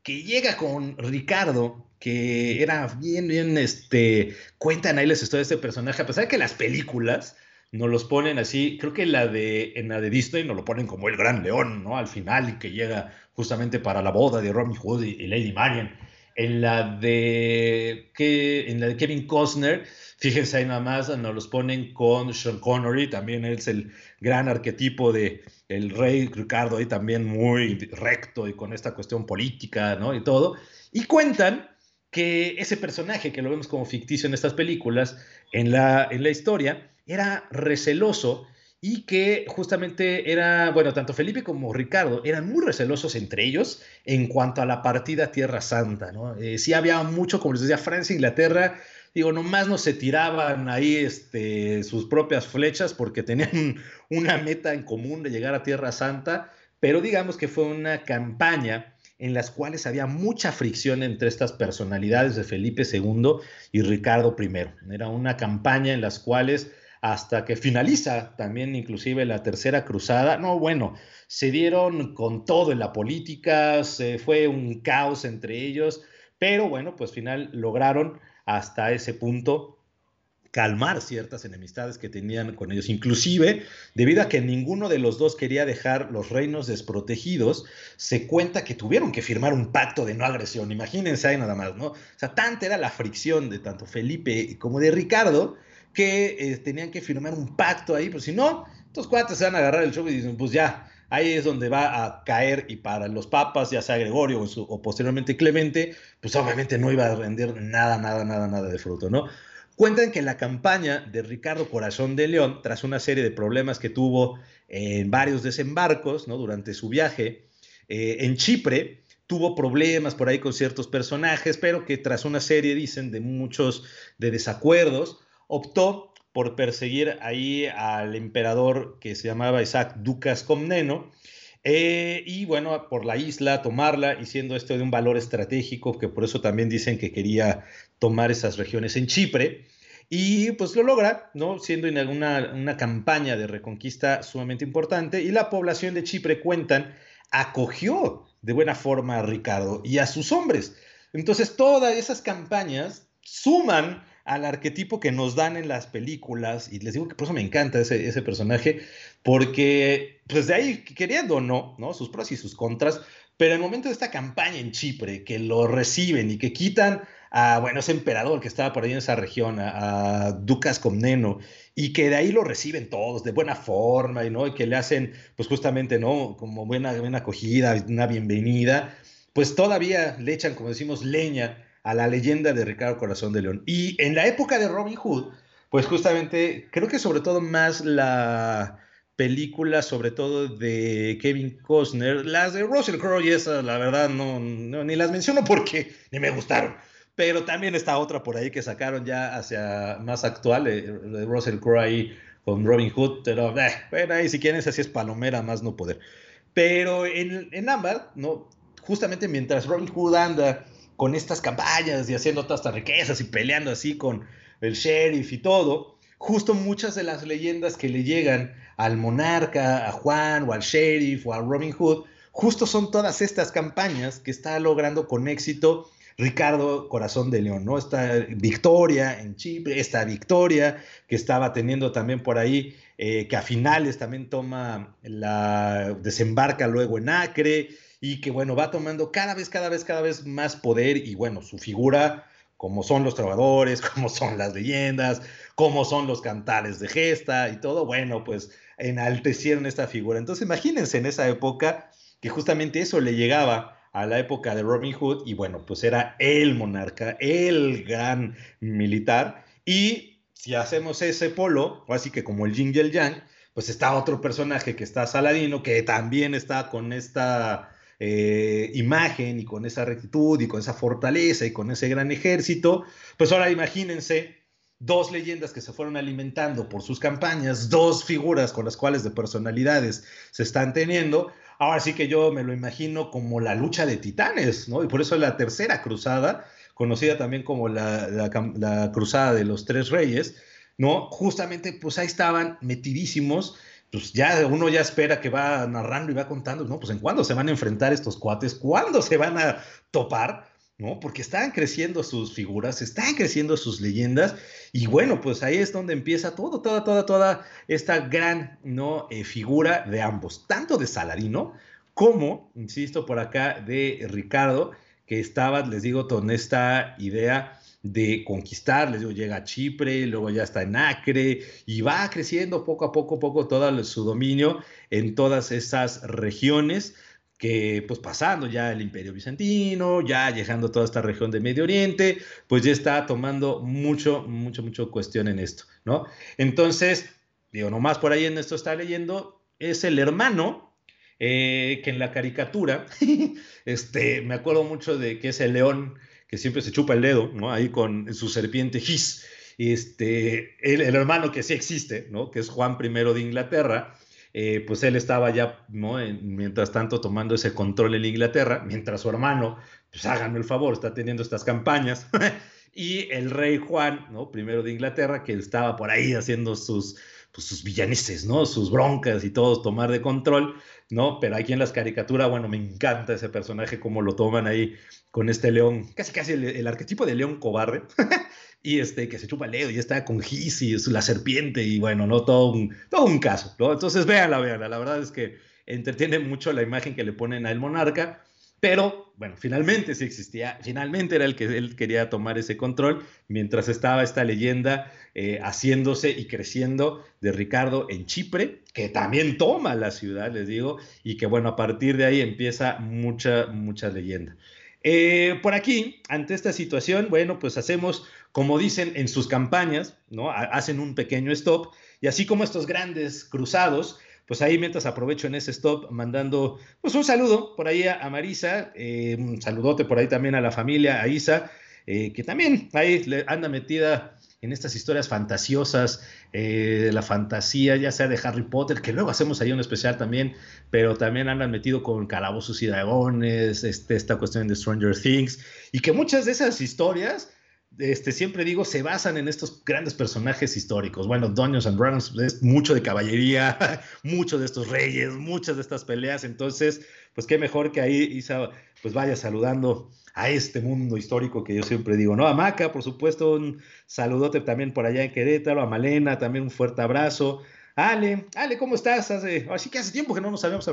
que llega con Ricardo, que era bien, bien, este, cuentan ahí las historias de este personaje, a pesar de que las películas nos los ponen así, creo que la de, en la de Disney nos lo ponen como el gran león, ¿no? Al final, y que llega justamente para la boda de Robin Hood y, Lady Marian. En la de, que, en la de Kevin Costner, fíjense ahí nada más, nos los ponen con Sean Connery, también es el gran arquetipo de el rey Ricardo, ahí también muy recto y con esta cuestión política, ¿no? Y todo. Y cuentan que ese personaje que lo vemos como ficticio en estas películas, en la, en la historia, era receloso y que justamente era, bueno, tanto Felipe como Ricardo eran muy recelosos entre ellos en cuanto a la partida Tierra Santa, ¿no? Eh, sí había mucho, como les decía, Francia Inglaterra, digo, nomás no se tiraban ahí este, sus propias flechas porque tenían una meta en común de llegar a Tierra Santa, pero digamos que fue una campaña en las cuales había mucha fricción entre estas personalidades de Felipe II y Ricardo I. Era una campaña en las cuales hasta que finaliza también inclusive la tercera cruzada. No, bueno, se dieron con todo en la política, se fue un caos entre ellos, pero bueno, pues final lograron hasta ese punto calmar ciertas enemistades que tenían con ellos, inclusive debido a que ninguno de los dos quería dejar los reinos desprotegidos, se cuenta que tuvieron que firmar un pacto de no agresión, imagínense ahí nada más, ¿no? O sea, tanta era la fricción de tanto Felipe como de Ricardo, que eh, tenían que firmar un pacto ahí, pues si no, estos cuates se van a agarrar el show y dicen, pues ya, ahí es donde va a caer y para los papas, ya sea Gregorio o, posteriormente Clemente, pues obviamente no iba a rendir nada, nada, nada, nada de fruto, ¿no? Cuentan que la campaña de Ricardo Corazón de León, tras una serie de problemas que tuvo en varios desembarcos ¿no? durante su viaje eh, en Chipre, tuvo problemas por ahí con ciertos personajes, pero que tras una serie, dicen, de muchos de desacuerdos, optó por perseguir ahí al emperador que se llamaba Isaac Ducas Comneno, eh, y bueno, por la isla, tomarla, y siendo esto de un valor estratégico, que por eso también dicen que quería tomar esas regiones en Chipre, y pues lo logra, ¿no? Siendo una, una campaña de reconquista sumamente importante, y la población de Chipre, cuentan, acogió de buena forma a Ricardo y a sus hombres. Entonces, todas esas campañas suman al arquetipo que nos dan en las películas, y les digo que por eso me encanta ese, ese personaje, porque pues de ahí, queriendo o no, ¿no? Sus pros y sus contras, pero en el momento de esta campaña en Chipre, que lo reciben y que quitan a, bueno, ese emperador que estaba por ahí en esa región, a, Ducas Comneno, y que de ahí lo reciben todos de buena forma, y, ¿no? y que le hacen, pues justamente, ¿no? Como buena, buena acogida, una bienvenida, pues todavía le echan, como decimos, leña a la leyenda de Ricardo Corazón de León. Y en la época de Robin Hood, pues justamente, creo que sobre todo más la películas, sobre todo de Kevin Costner, las de Russell Crowe y esas, la verdad, no, ni las menciono porque ni me gustaron. Pero también está otra por ahí que sacaron ya hacia más actual, eh, de Russell Crowe ahí con Robin Hood, pero eh, bueno, ahí si quieren, así es palomera, más no poder. Pero en, en Ámbar, ¿no? justamente mientras Robin Hood anda con estas campañas y haciendo todas estas riquezas y peleando así con el sheriff y todo, justo muchas de las leyendas que le llegan al monarca, a Juan o al sheriff o a Robin Hood, justo son todas estas campañas que está logrando con éxito Ricardo Corazón de León, ¿no? Esta victoria en Chipre, esta victoria que estaba teniendo también por ahí, eh, que a finales también toma la, desembarca luego en Acre y que bueno, va tomando cada vez, cada vez, cada vez más poder y bueno, su figura, como son los trovadores, como son las leyendas, como son los cantares de gesta y todo, bueno, pues enaltecieron esta figura. Entonces imagínense en esa época que justamente eso le llegaba a la época de Robin Hood y bueno, pues era el monarca, el gran militar y si hacemos ese polo, así que como el Yin y Yang, pues está otro personaje que está Saladino, que también está con esta eh, imagen y con esa rectitud y con esa fortaleza y con ese gran ejército, pues ahora imagínense dos leyendas que se fueron alimentando por sus campañas, dos figuras con las cuales de personalidades se están teniendo. Ahora sí que yo me lo imagino como la lucha de titanes, ¿no? Y por eso la tercera cruzada, conocida también como la, la cruzada de los tres reyes, ¿no? Justamente, pues ahí estaban metidísimos pues ya uno ya espera que va narrando y va contando, ¿no? Pues en cuándo se van a enfrentar estos cuates, cuándo se van a topar, ¿no? Porque están creciendo sus figuras, están creciendo sus leyendas y bueno, pues ahí es donde empieza todo, toda, toda, toda esta gran, ¿no? Eh, figura de ambos, tanto de Saladino como, insisto, por acá de Ricardo, que estaba, les digo, con esta idea de conquistar, les digo, llega a Chipre, luego ya está en Acre y va creciendo poco a poco, poco todo su dominio en todas esas regiones que pues pasando ya el imperio bizantino, ya llegando a toda esta región de Medio Oriente, pues ya está tomando mucho, mucho, mucho cuestión en esto, ¿no? Entonces, digo, nomás por ahí en esto está leyendo, es el hermano eh, que en la caricatura, este, me acuerdo mucho de que es el león que siempre se chupa el dedo, ¿no? Ahí con su serpiente Gis, este, el, hermano que sí existe, ¿no? Que es Juan I de Inglaterra, eh, pues él estaba ya, ¿no? mientras tanto, tomando ese control en Inglaterra, mientras su hermano, pues háganme el favor, está teniendo estas campañas. y el rey Juan, ¿no? Primero de Inglaterra, que estaba por ahí haciendo sus, pues, sus villaneses, ¿no? Sus broncas y todo, tomar de control, ¿no? Pero aquí en las caricaturas, bueno, me encanta ese personaje, cómo lo toman ahí con este león, casi casi el, arquetipo de león cobarde, y este, que se chupa el dedo y está con Gis y es la serpiente, y bueno, ¿no? Todo un, todo un caso, ¿no? Entonces, véanla, véanla, la verdad es que entretiene mucho la imagen que le ponen al monarca, pero bueno, finalmente sí existía, finalmente era el que él quería tomar ese control, mientras estaba esta leyenda eh, haciéndose y creciendo de Ricardo en Chipre, que también toma la ciudad, les digo, y que bueno, a partir de ahí empieza mucha, mucha leyenda. Eh, por aquí, ante esta situación, bueno, pues hacemos como dicen en sus campañas, ¿no? Hacen un pequeño stop y así como estos grandes cruzados, pues ahí mientras aprovecho en ese stop mandando pues un saludo por ahí a, Marisa, eh, un saludote por ahí también a la familia, a Isa, eh, que también ahí anda metida en estas historias fantasiosas, eh, la fantasía, ya sea de Harry Potter, que luego hacemos ahí un especial también, pero también andan metido con calabozos y dragones, este, esta cuestión de Stranger Things, y que muchas de esas historias este, siempre digo, se basan en estos grandes personajes históricos. Bueno, Dungeons and Dragons es mucho de caballería, mucho de estos reyes, muchas de estas peleas. Entonces, pues qué mejor que ahí Isa pues vaya saludando a este mundo histórico que yo siempre digo, ¿no? A Maca, por supuesto, un saludote también por allá en Querétaro, a Malena, también un fuerte abrazo. Ale, Ale, ¿cómo estás? Hace, así que hace tiempo que no nos habíamos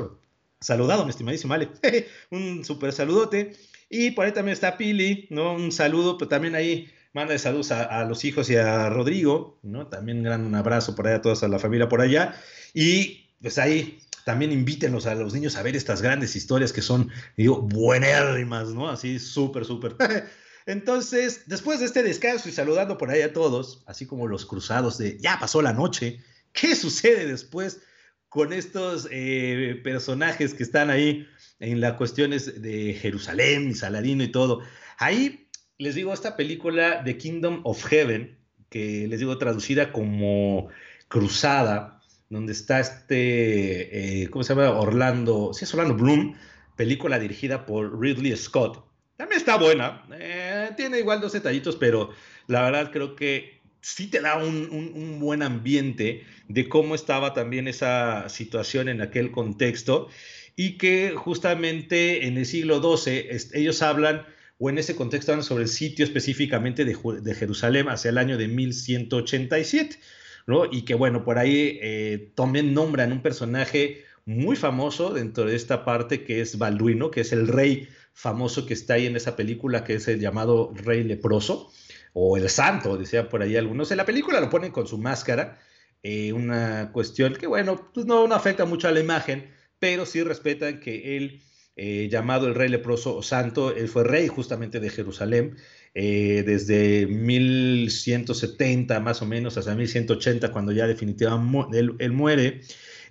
saludado, mi estimadísimo Ale. un súper saludote. Y por ahí también está Pili, ¿no? Un saludo, pero también ahí manda saludos a, los hijos y a Rodrigo, ¿no? También un gran abrazo por allá a toda la familia por allá. Y pues ahí también invítenlos a los niños a ver estas grandes historias que son, digo, buenérrimas, ¿no? Así súper, súper. Entonces, después de este descanso y saludando por ahí a todos, así como los cruzados de ya pasó la noche, ¿qué sucede después con estos eh, personajes que están ahí en las cuestiones de Jerusalén y Saladino y todo. Ahí les digo, esta película The Kingdom of Heaven, que les digo traducida como Cruzada, donde está este, eh, ¿cómo se llama? Orlando, sí es Orlando Bloom, película dirigida por Ridley Scott. También está buena, eh, tiene igual dos detallitos, pero la verdad creo que sí te da un, un, buen ambiente de cómo estaba también esa situación en aquel contexto y que justamente en el siglo XII ellos hablan, o en ese contexto hablan sobre el sitio específicamente de, Jerusalén hacia el año de 1187, ¿no? Y que bueno, por ahí eh, nombran un personaje muy famoso dentro de esta parte que es Balduino, que es el rey famoso que está ahí en esa película, que es el llamado rey leproso, o el santo, decía por ahí algunos. En la película lo ponen con su máscara, eh, una cuestión que bueno, pues no, no afecta mucho a la imagen, pero sí respetan que él, eh, llamado el rey leproso santo, él fue rey justamente de Jerusalén eh, desde 1170 más o menos hasta 1180, cuando ya definitivamente él, muere.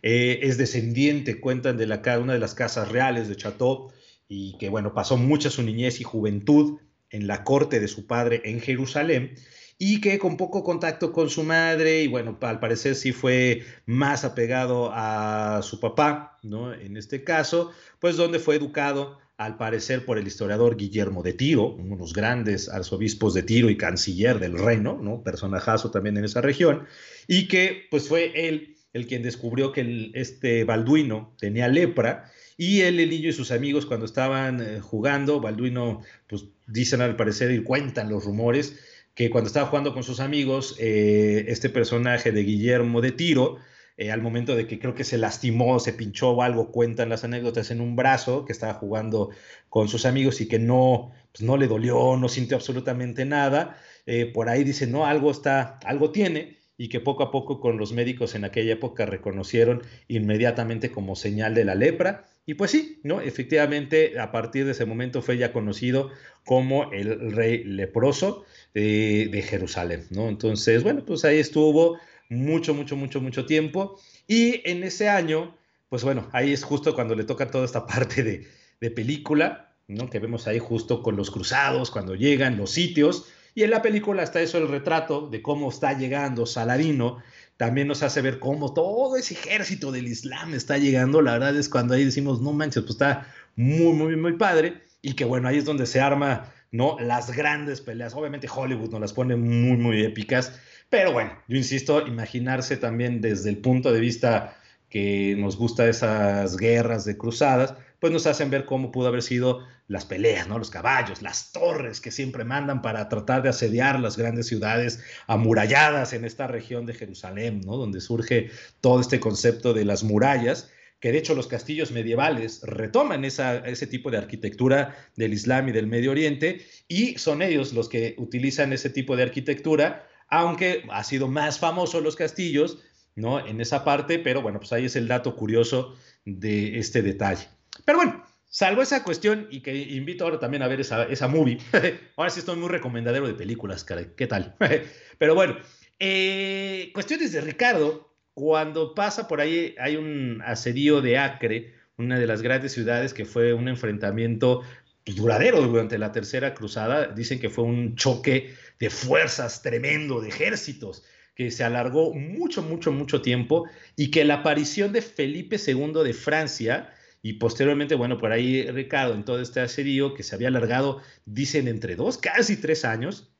Eh, es descendiente, cuentan de la, una de las casas reales de Chateau y que bueno, pasó mucha su niñez y juventud en la corte de su padre en Jerusalén y que con poco contacto con su madre y bueno, al parecer sí fue más apegado a su papá, ¿no? En este caso, pues donde fue educado al parecer por el historiador Guillermo de Tiro, uno de los grandes arzobispos de Tiro y canciller del reino, ¿no? Personajazo también en esa región, y que pues fue él el quien descubrió que este Balduino tenía lepra y él, el niño y sus amigos cuando estaban eh, jugando, Balduino, pues dicen al parecer y cuentan los rumores, que cuando estaba jugando con sus amigos, eh, este personaje de Guillermo de Tiro, eh, al momento de que creo que se lastimó, se pinchó o algo, cuentan las anécdotas en un brazo, que estaba jugando con sus amigos y que no, pues no le dolió, no sintió absolutamente nada. Eh, por ahí dice, no, algo está, algo tiene, y que poco a poco con los médicos en aquella época reconocieron inmediatamente como señal de la lepra. Y pues sí, ¿no? Efectivamente, a partir de ese momento fue ya conocido como el rey leproso de, Jerusalén, ¿no? Entonces, bueno, pues ahí estuvo mucho, mucho, mucho, mucho tiempo. Y en ese año, pues bueno, ahí es justo cuando le toca toda esta parte de, de película, ¿no? Que vemos ahí justo con los cruzados, cuando llegan los sitios. Y en la película está eso, el retrato de cómo está llegando Saladino. También nos hace ver cómo todo ese ejército del Islam está llegando. La verdad es cuando ahí decimos, no manches, pues está muy, muy, muy padre. Y que bueno, ahí es donde se arma ¿no? Las grandes peleas. Obviamente Hollywood nos las pone muy, muy épicas, pero bueno, yo insisto, imaginarse también desde el punto de vista que nos gusta esas guerras de cruzadas, pues nos hacen ver cómo pudo haber sido las peleas, ¿no? Los caballos, las torres que siempre mandan para tratar de asediar las grandes ciudades amuralladas en esta región de Jerusalén, ¿no? Donde surge todo este concepto de las murallas que de hecho los castillos medievales retoman ese tipo de arquitectura del Islam y del Medio Oriente y son ellos los que utilizan ese tipo de arquitectura, aunque ha sido más famoso los castillos, ¿no? En esa parte, pero bueno, pues ahí es el dato curioso de este detalle. Pero bueno, Salvo esa cuestión, y que invito ahora también a ver esa, esa movie. ahora sí estoy muy recomendadero de películas, caray. ¿Qué tal? Pero bueno, eh, cuestiones de Ricardo. Cuando pasa por ahí, hay un asedio de Acre, una de las grandes ciudades que fue un enfrentamiento duradero durante la Tercera Cruzada. Dicen que fue un choque de fuerzas tremendo, de ejércitos, que se alargó mucho, mucho, mucho tiempo y que la aparición de Felipe II de Francia y posteriormente, bueno, por ahí Ricardo, en todo este asedio que se había alargado, dicen entre dos, casi tres años,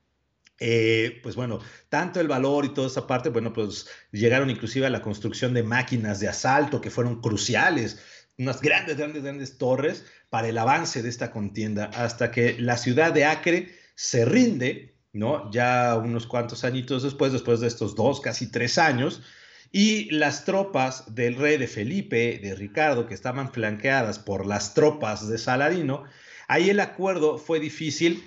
eh, pues bueno, tanto el valor y toda esa parte, bueno, pues llegaron inclusive a la construcción de máquinas de asalto que fueron cruciales, unas grandes, grandes, grandes torres para el avance de esta contienda, hasta que la ciudad de Acre se rinde, ¿no? Ya unos cuantos añitos después, después de estos dos, casi tres años, y las tropas del rey de Felipe, de Ricardo, que estaban flanqueadas por las tropas de Saladino, ahí el acuerdo fue difícil,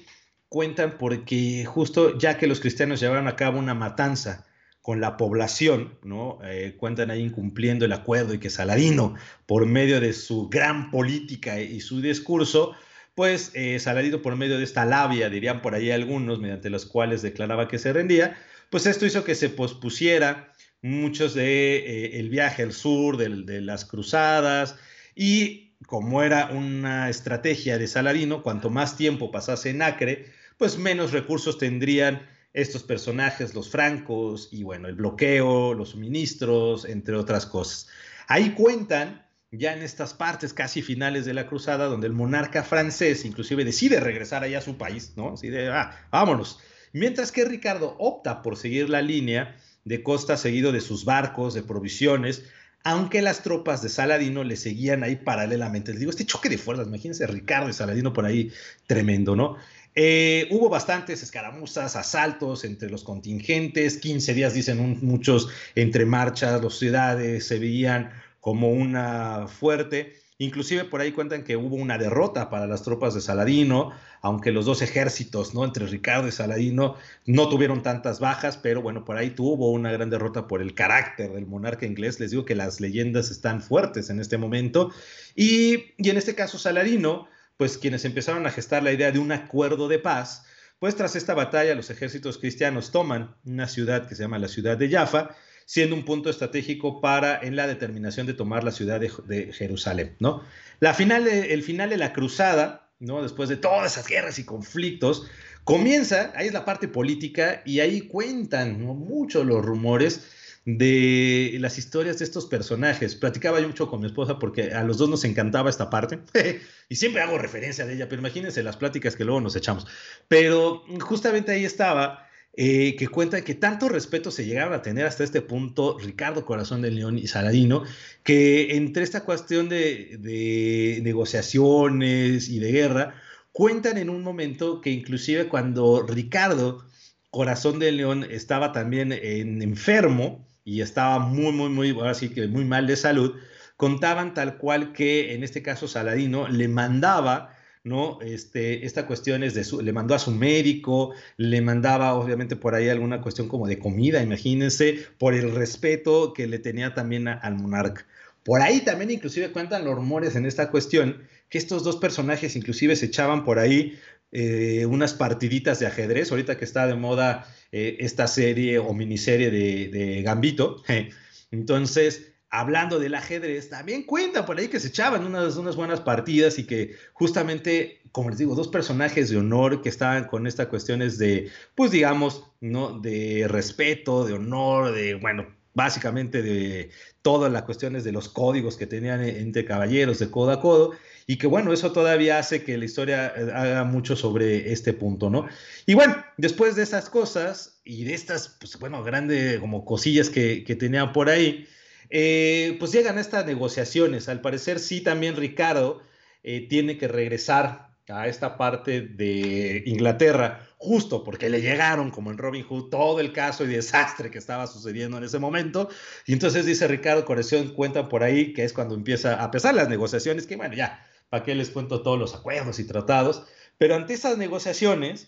cuentan porque justo ya que los cristianos llevaron a cabo una matanza con la población, ¿no? Eh, cuentan ahí incumpliendo el acuerdo y que Saladino, por medio de su gran política y su discurso, pues eh, Saladino por medio de esta labia, dirían por ahí algunos, mediante los cuales declaraba que se rendía, pues esto hizo que se pospusiera muchos de eh, el viaje al sur, de, las cruzadas, y como era una estrategia de Saladino, cuanto más tiempo pasase en Acre, pues menos recursos tendrían estos personajes, los francos, y bueno, el bloqueo, los suministros, entre otras cosas. Ahí cuentan ya en estas partes casi finales de la cruzada, donde el monarca francés inclusive decide regresar allá a su país, ¿no? Así de, ah, vámonos. Mientras que Ricardo opta por seguir la línea de costa seguido de sus barcos, de provisiones, aunque las tropas de Saladino le seguían ahí paralelamente. Les digo, este choque de fuerzas, imagínense Ricardo y Saladino por ahí, tremendo, ¿no? Eh, hubo bastantes escaramuzas, asaltos entre los contingentes, 15 días dicen muchos entre marchas, las ciudades se veían como una fuerte. Inclusive por ahí cuentan que hubo una derrota para las tropas de Saladino, aunque los dos ejércitos, ¿no? Entre Ricardo y Saladino no tuvieron tantas bajas, pero bueno, por ahí tuvo una gran derrota por el carácter del monarca inglés. Les digo que las leyendas están fuertes en este momento. Y, y en este caso Saladino, pues quienes empezaron a gestar la idea de un acuerdo de paz, pues tras esta batalla los ejércitos cristianos toman una ciudad que se llama la ciudad de Jaffa, siendo un punto estratégico para en la determinación de tomar la ciudad de, Jerusalén, ¿no? La final el final de la cruzada, ¿no? Después de todas esas guerras y conflictos, comienza, ahí es la parte política y ahí cuentan mucho los rumores de las historias de estos personajes. Platicaba yo mucho con mi esposa porque a los dos nos encantaba esta parte y siempre hago referencia de ella, pero imagínense las pláticas que luego nos echamos. Pero justamente ahí estaba eh, que cuenta que tanto respeto se llegaron a tener hasta este punto Ricardo Corazón de León y Saladino, que entre esta cuestión de, negociaciones y de guerra, cuentan en un momento que inclusive cuando Ricardo Corazón de León estaba también en enfermo y estaba muy, muy, muy, ahora sí que muy mal de salud, contaban tal cual que en este caso Saladino le mandaba ¿no? Este, esta cuestión es de su, le mandó a su médico, le mandaba obviamente por ahí alguna cuestión como de comida, imagínense, por el respeto que le tenía también al monarca. Por ahí también inclusive cuentan los rumores en esta cuestión que estos dos personajes inclusive se echaban por ahí eh, unas partiditas de ajedrez, ahorita que está de moda eh, esta serie o miniserie de, de Gambito. Entonces, hablando del ajedrez, también cuentan por ahí que se echaban unas, unas buenas partidas y que justamente, como les digo, dos personajes de honor que estaban con estas cuestiones de, pues digamos, ¿no? De respeto, de honor, de, bueno, básicamente de todas las cuestiones de los códigos que tenían entre caballeros de codo a codo, y que bueno, eso todavía hace que la historia eh, haga mucho sobre este punto, ¿no? Y bueno, después de esas cosas y de estas, pues bueno, grandes como cosillas que, que tenían por ahí, eh, pues llegan estas negociaciones. Al parecer sí también Ricardo eh, tiene que regresar a esta parte de Inglaterra, justo porque le llegaron, como en Robin Hood, todo el caso y desastre que estaba sucediendo en ese momento. Y entonces dice Ricardo Corazón, cuentan por ahí que es cuando empieza, a pesar las negociaciones, que bueno, ya, ¿para qué les cuento todos los acuerdos y tratados? Pero ante esas negociaciones,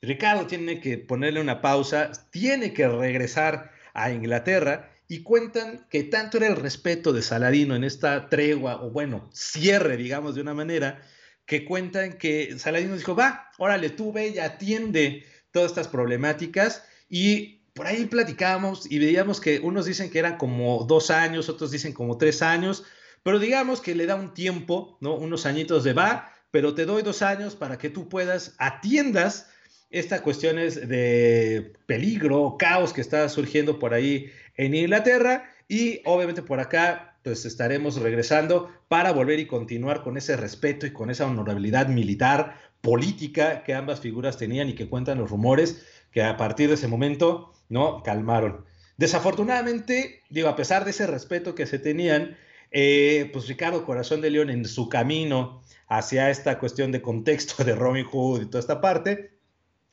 Ricardo tiene que ponerle una pausa, tiene que regresar a Inglaterra y cuentan que tanto era el respeto de Saladino en esta tregua, o bueno, cierre, digamos, de una manera, que cuentan que Saladino dijo, va, órale, tú ve y atiende todas estas problemáticas y por ahí platicábamos y veíamos que unos dicen que eran como dos años, otros dicen como tres años, pero digamos que le da un tiempo, ¿no? Unos añitos de va, pero te doy dos años para que tú puedas, atiendas estas cuestiones de peligro, caos que está surgiendo por ahí en Inglaterra y obviamente por acá pues estaremos regresando para volver y continuar con ese respeto y con esa honorabilidad militar, política que ambas figuras tenían y que cuentan los rumores que a partir de ese momento no calmaron. Desafortunadamente, digo, a pesar de ese respeto que se tenían, eh, pues Ricardo Corazón de León en su camino hacia esta cuestión de contexto de Robin Hood y toda esta parte,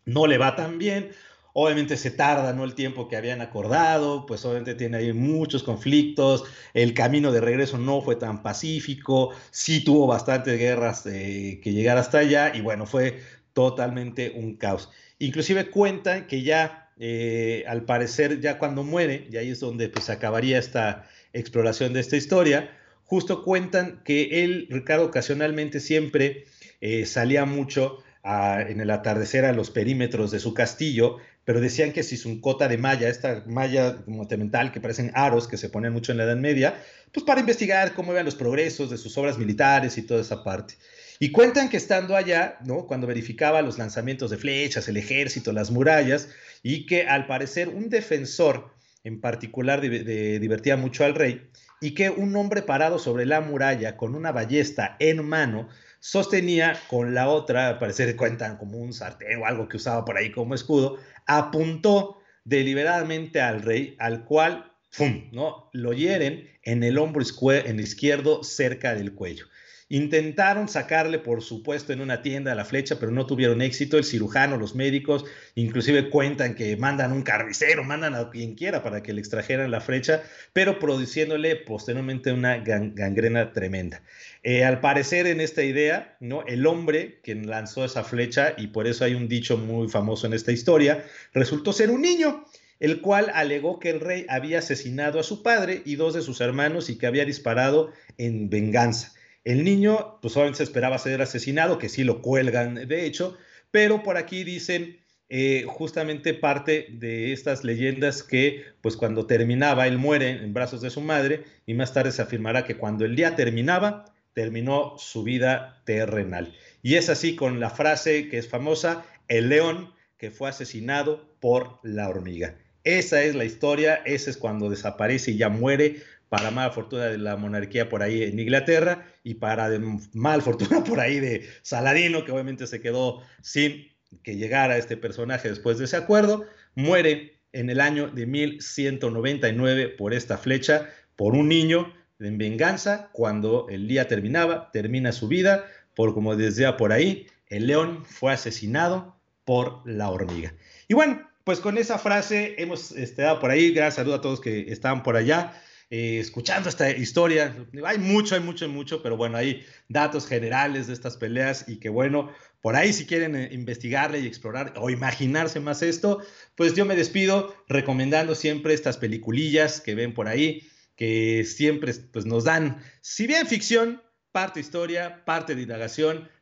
no le va tan bien, Obviamente se tarda, ¿no? El tiempo que habían acordado, pues obviamente tiene ahí muchos conflictos, el camino de regreso no fue tan pacífico, sí tuvo bastantes guerras eh, que llegar hasta allá y bueno, fue totalmente un caos. Inclusive cuentan que ya, eh, al parecer, ya cuando muere, y ahí es donde pues acabaría esta exploración de esta historia, justo cuentan que él, Ricardo, ocasionalmente siempre eh, salía mucho en el atardecer a los perímetros de su castillo pero decían que si su cota de malla, esta malla monumental que parecen aros que se ponen mucho en la Edad Media, pues para investigar cómo iban los progresos de sus obras militares y toda esa parte. Y cuentan que estando allá, ¿no? Cuando verificaba los lanzamientos de flechas, el ejército, las murallas, y que al parecer un defensor en particular divertía mucho al rey, y que un hombre parado sobre la muralla con una ballesta en mano sostenía con la otra, al parecer cuentan como un sartén o algo que usaba por ahí como escudo, apuntó deliberadamente al rey, al cual ¡fum! ¿no? lo hieren en el hombro izquierdo cerca del cuello. Intentaron sacarle, por supuesto, en una tienda la flecha, pero no tuvieron éxito. El cirujano, los médicos, inclusive cuentan que mandan un carnicero, mandan a quien quiera para que le extrajeran la flecha, pero produciéndole posteriormente una gangrena tremenda. Eh, al parecer, en esta idea, ¿no? el hombre que lanzó esa flecha, y por eso hay un dicho muy famoso en esta historia, resultó ser un niño el cual alegó que el rey había asesinado a su padre y dos de sus hermanos y que había disparado en venganza. El niño, pues obviamente se esperaba ser asesinado, que sí lo cuelgan de hecho, pero por aquí dicen eh, justamente parte de estas leyendas que pues cuando terminaba él muere en brazos de su madre y más tarde se afirmará que cuando el día terminaba, terminó su vida terrenal. Y es así con la frase que es famosa, el león que fue asesinado por la hormiga. Esa es la historia, ese es cuando desaparece y ya muere para mala fortuna de la monarquía por ahí en Inglaterra y para de mal fortuna por ahí de Saladino, que obviamente se quedó sin que llegara este personaje después de ese acuerdo, muere en el año de 1199 por esta flecha, por un niño en venganza, cuando el día terminaba, termina su vida, por como decía por ahí, el león fue asesinado por la hormiga. Y bueno, pues con esa frase hemos este, por ahí, gracias saludo a todos que estaban por allá. Eh, escuchando esta historia. Hay mucho, hay mucho, hay mucho, pero bueno, hay datos generales de estas peleas y que bueno, por ahí si quieren eh, investigarle y explorar o imaginarse más esto, pues yo me despido recomendando siempre estas peliculillas que ven por ahí, que siempre pues nos dan, si bien ficción, parte historia, parte de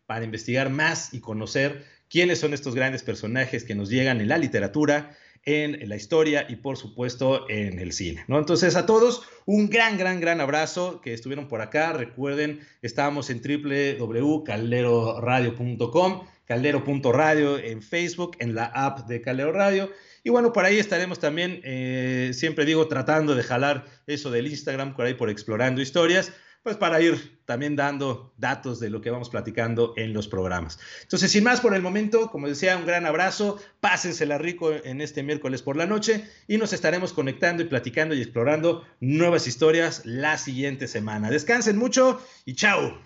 para investigar más y conocer quiénes son estos grandes personajes que nos llegan en la literatura, en la historia y por supuesto en el cine. ¿no? Entonces a todos un gran, gran, gran abrazo que estuvieron por acá. Recuerden, estábamos en www.calderoradio.com, caldero.radio en Facebook, en la app de Caldero Radio. Y bueno, por ahí estaremos también, eh, siempre digo, tratando de jalar eso del Instagram, por ahí por explorando historias pues para ir también dando datos de lo que vamos platicando en los programas. Entonces, sin más por el momento, como decía, un gran abrazo, pásensela rico en este miércoles por la noche y nos estaremos conectando y platicando y explorando nuevas historias la siguiente semana. Descansen mucho y chao.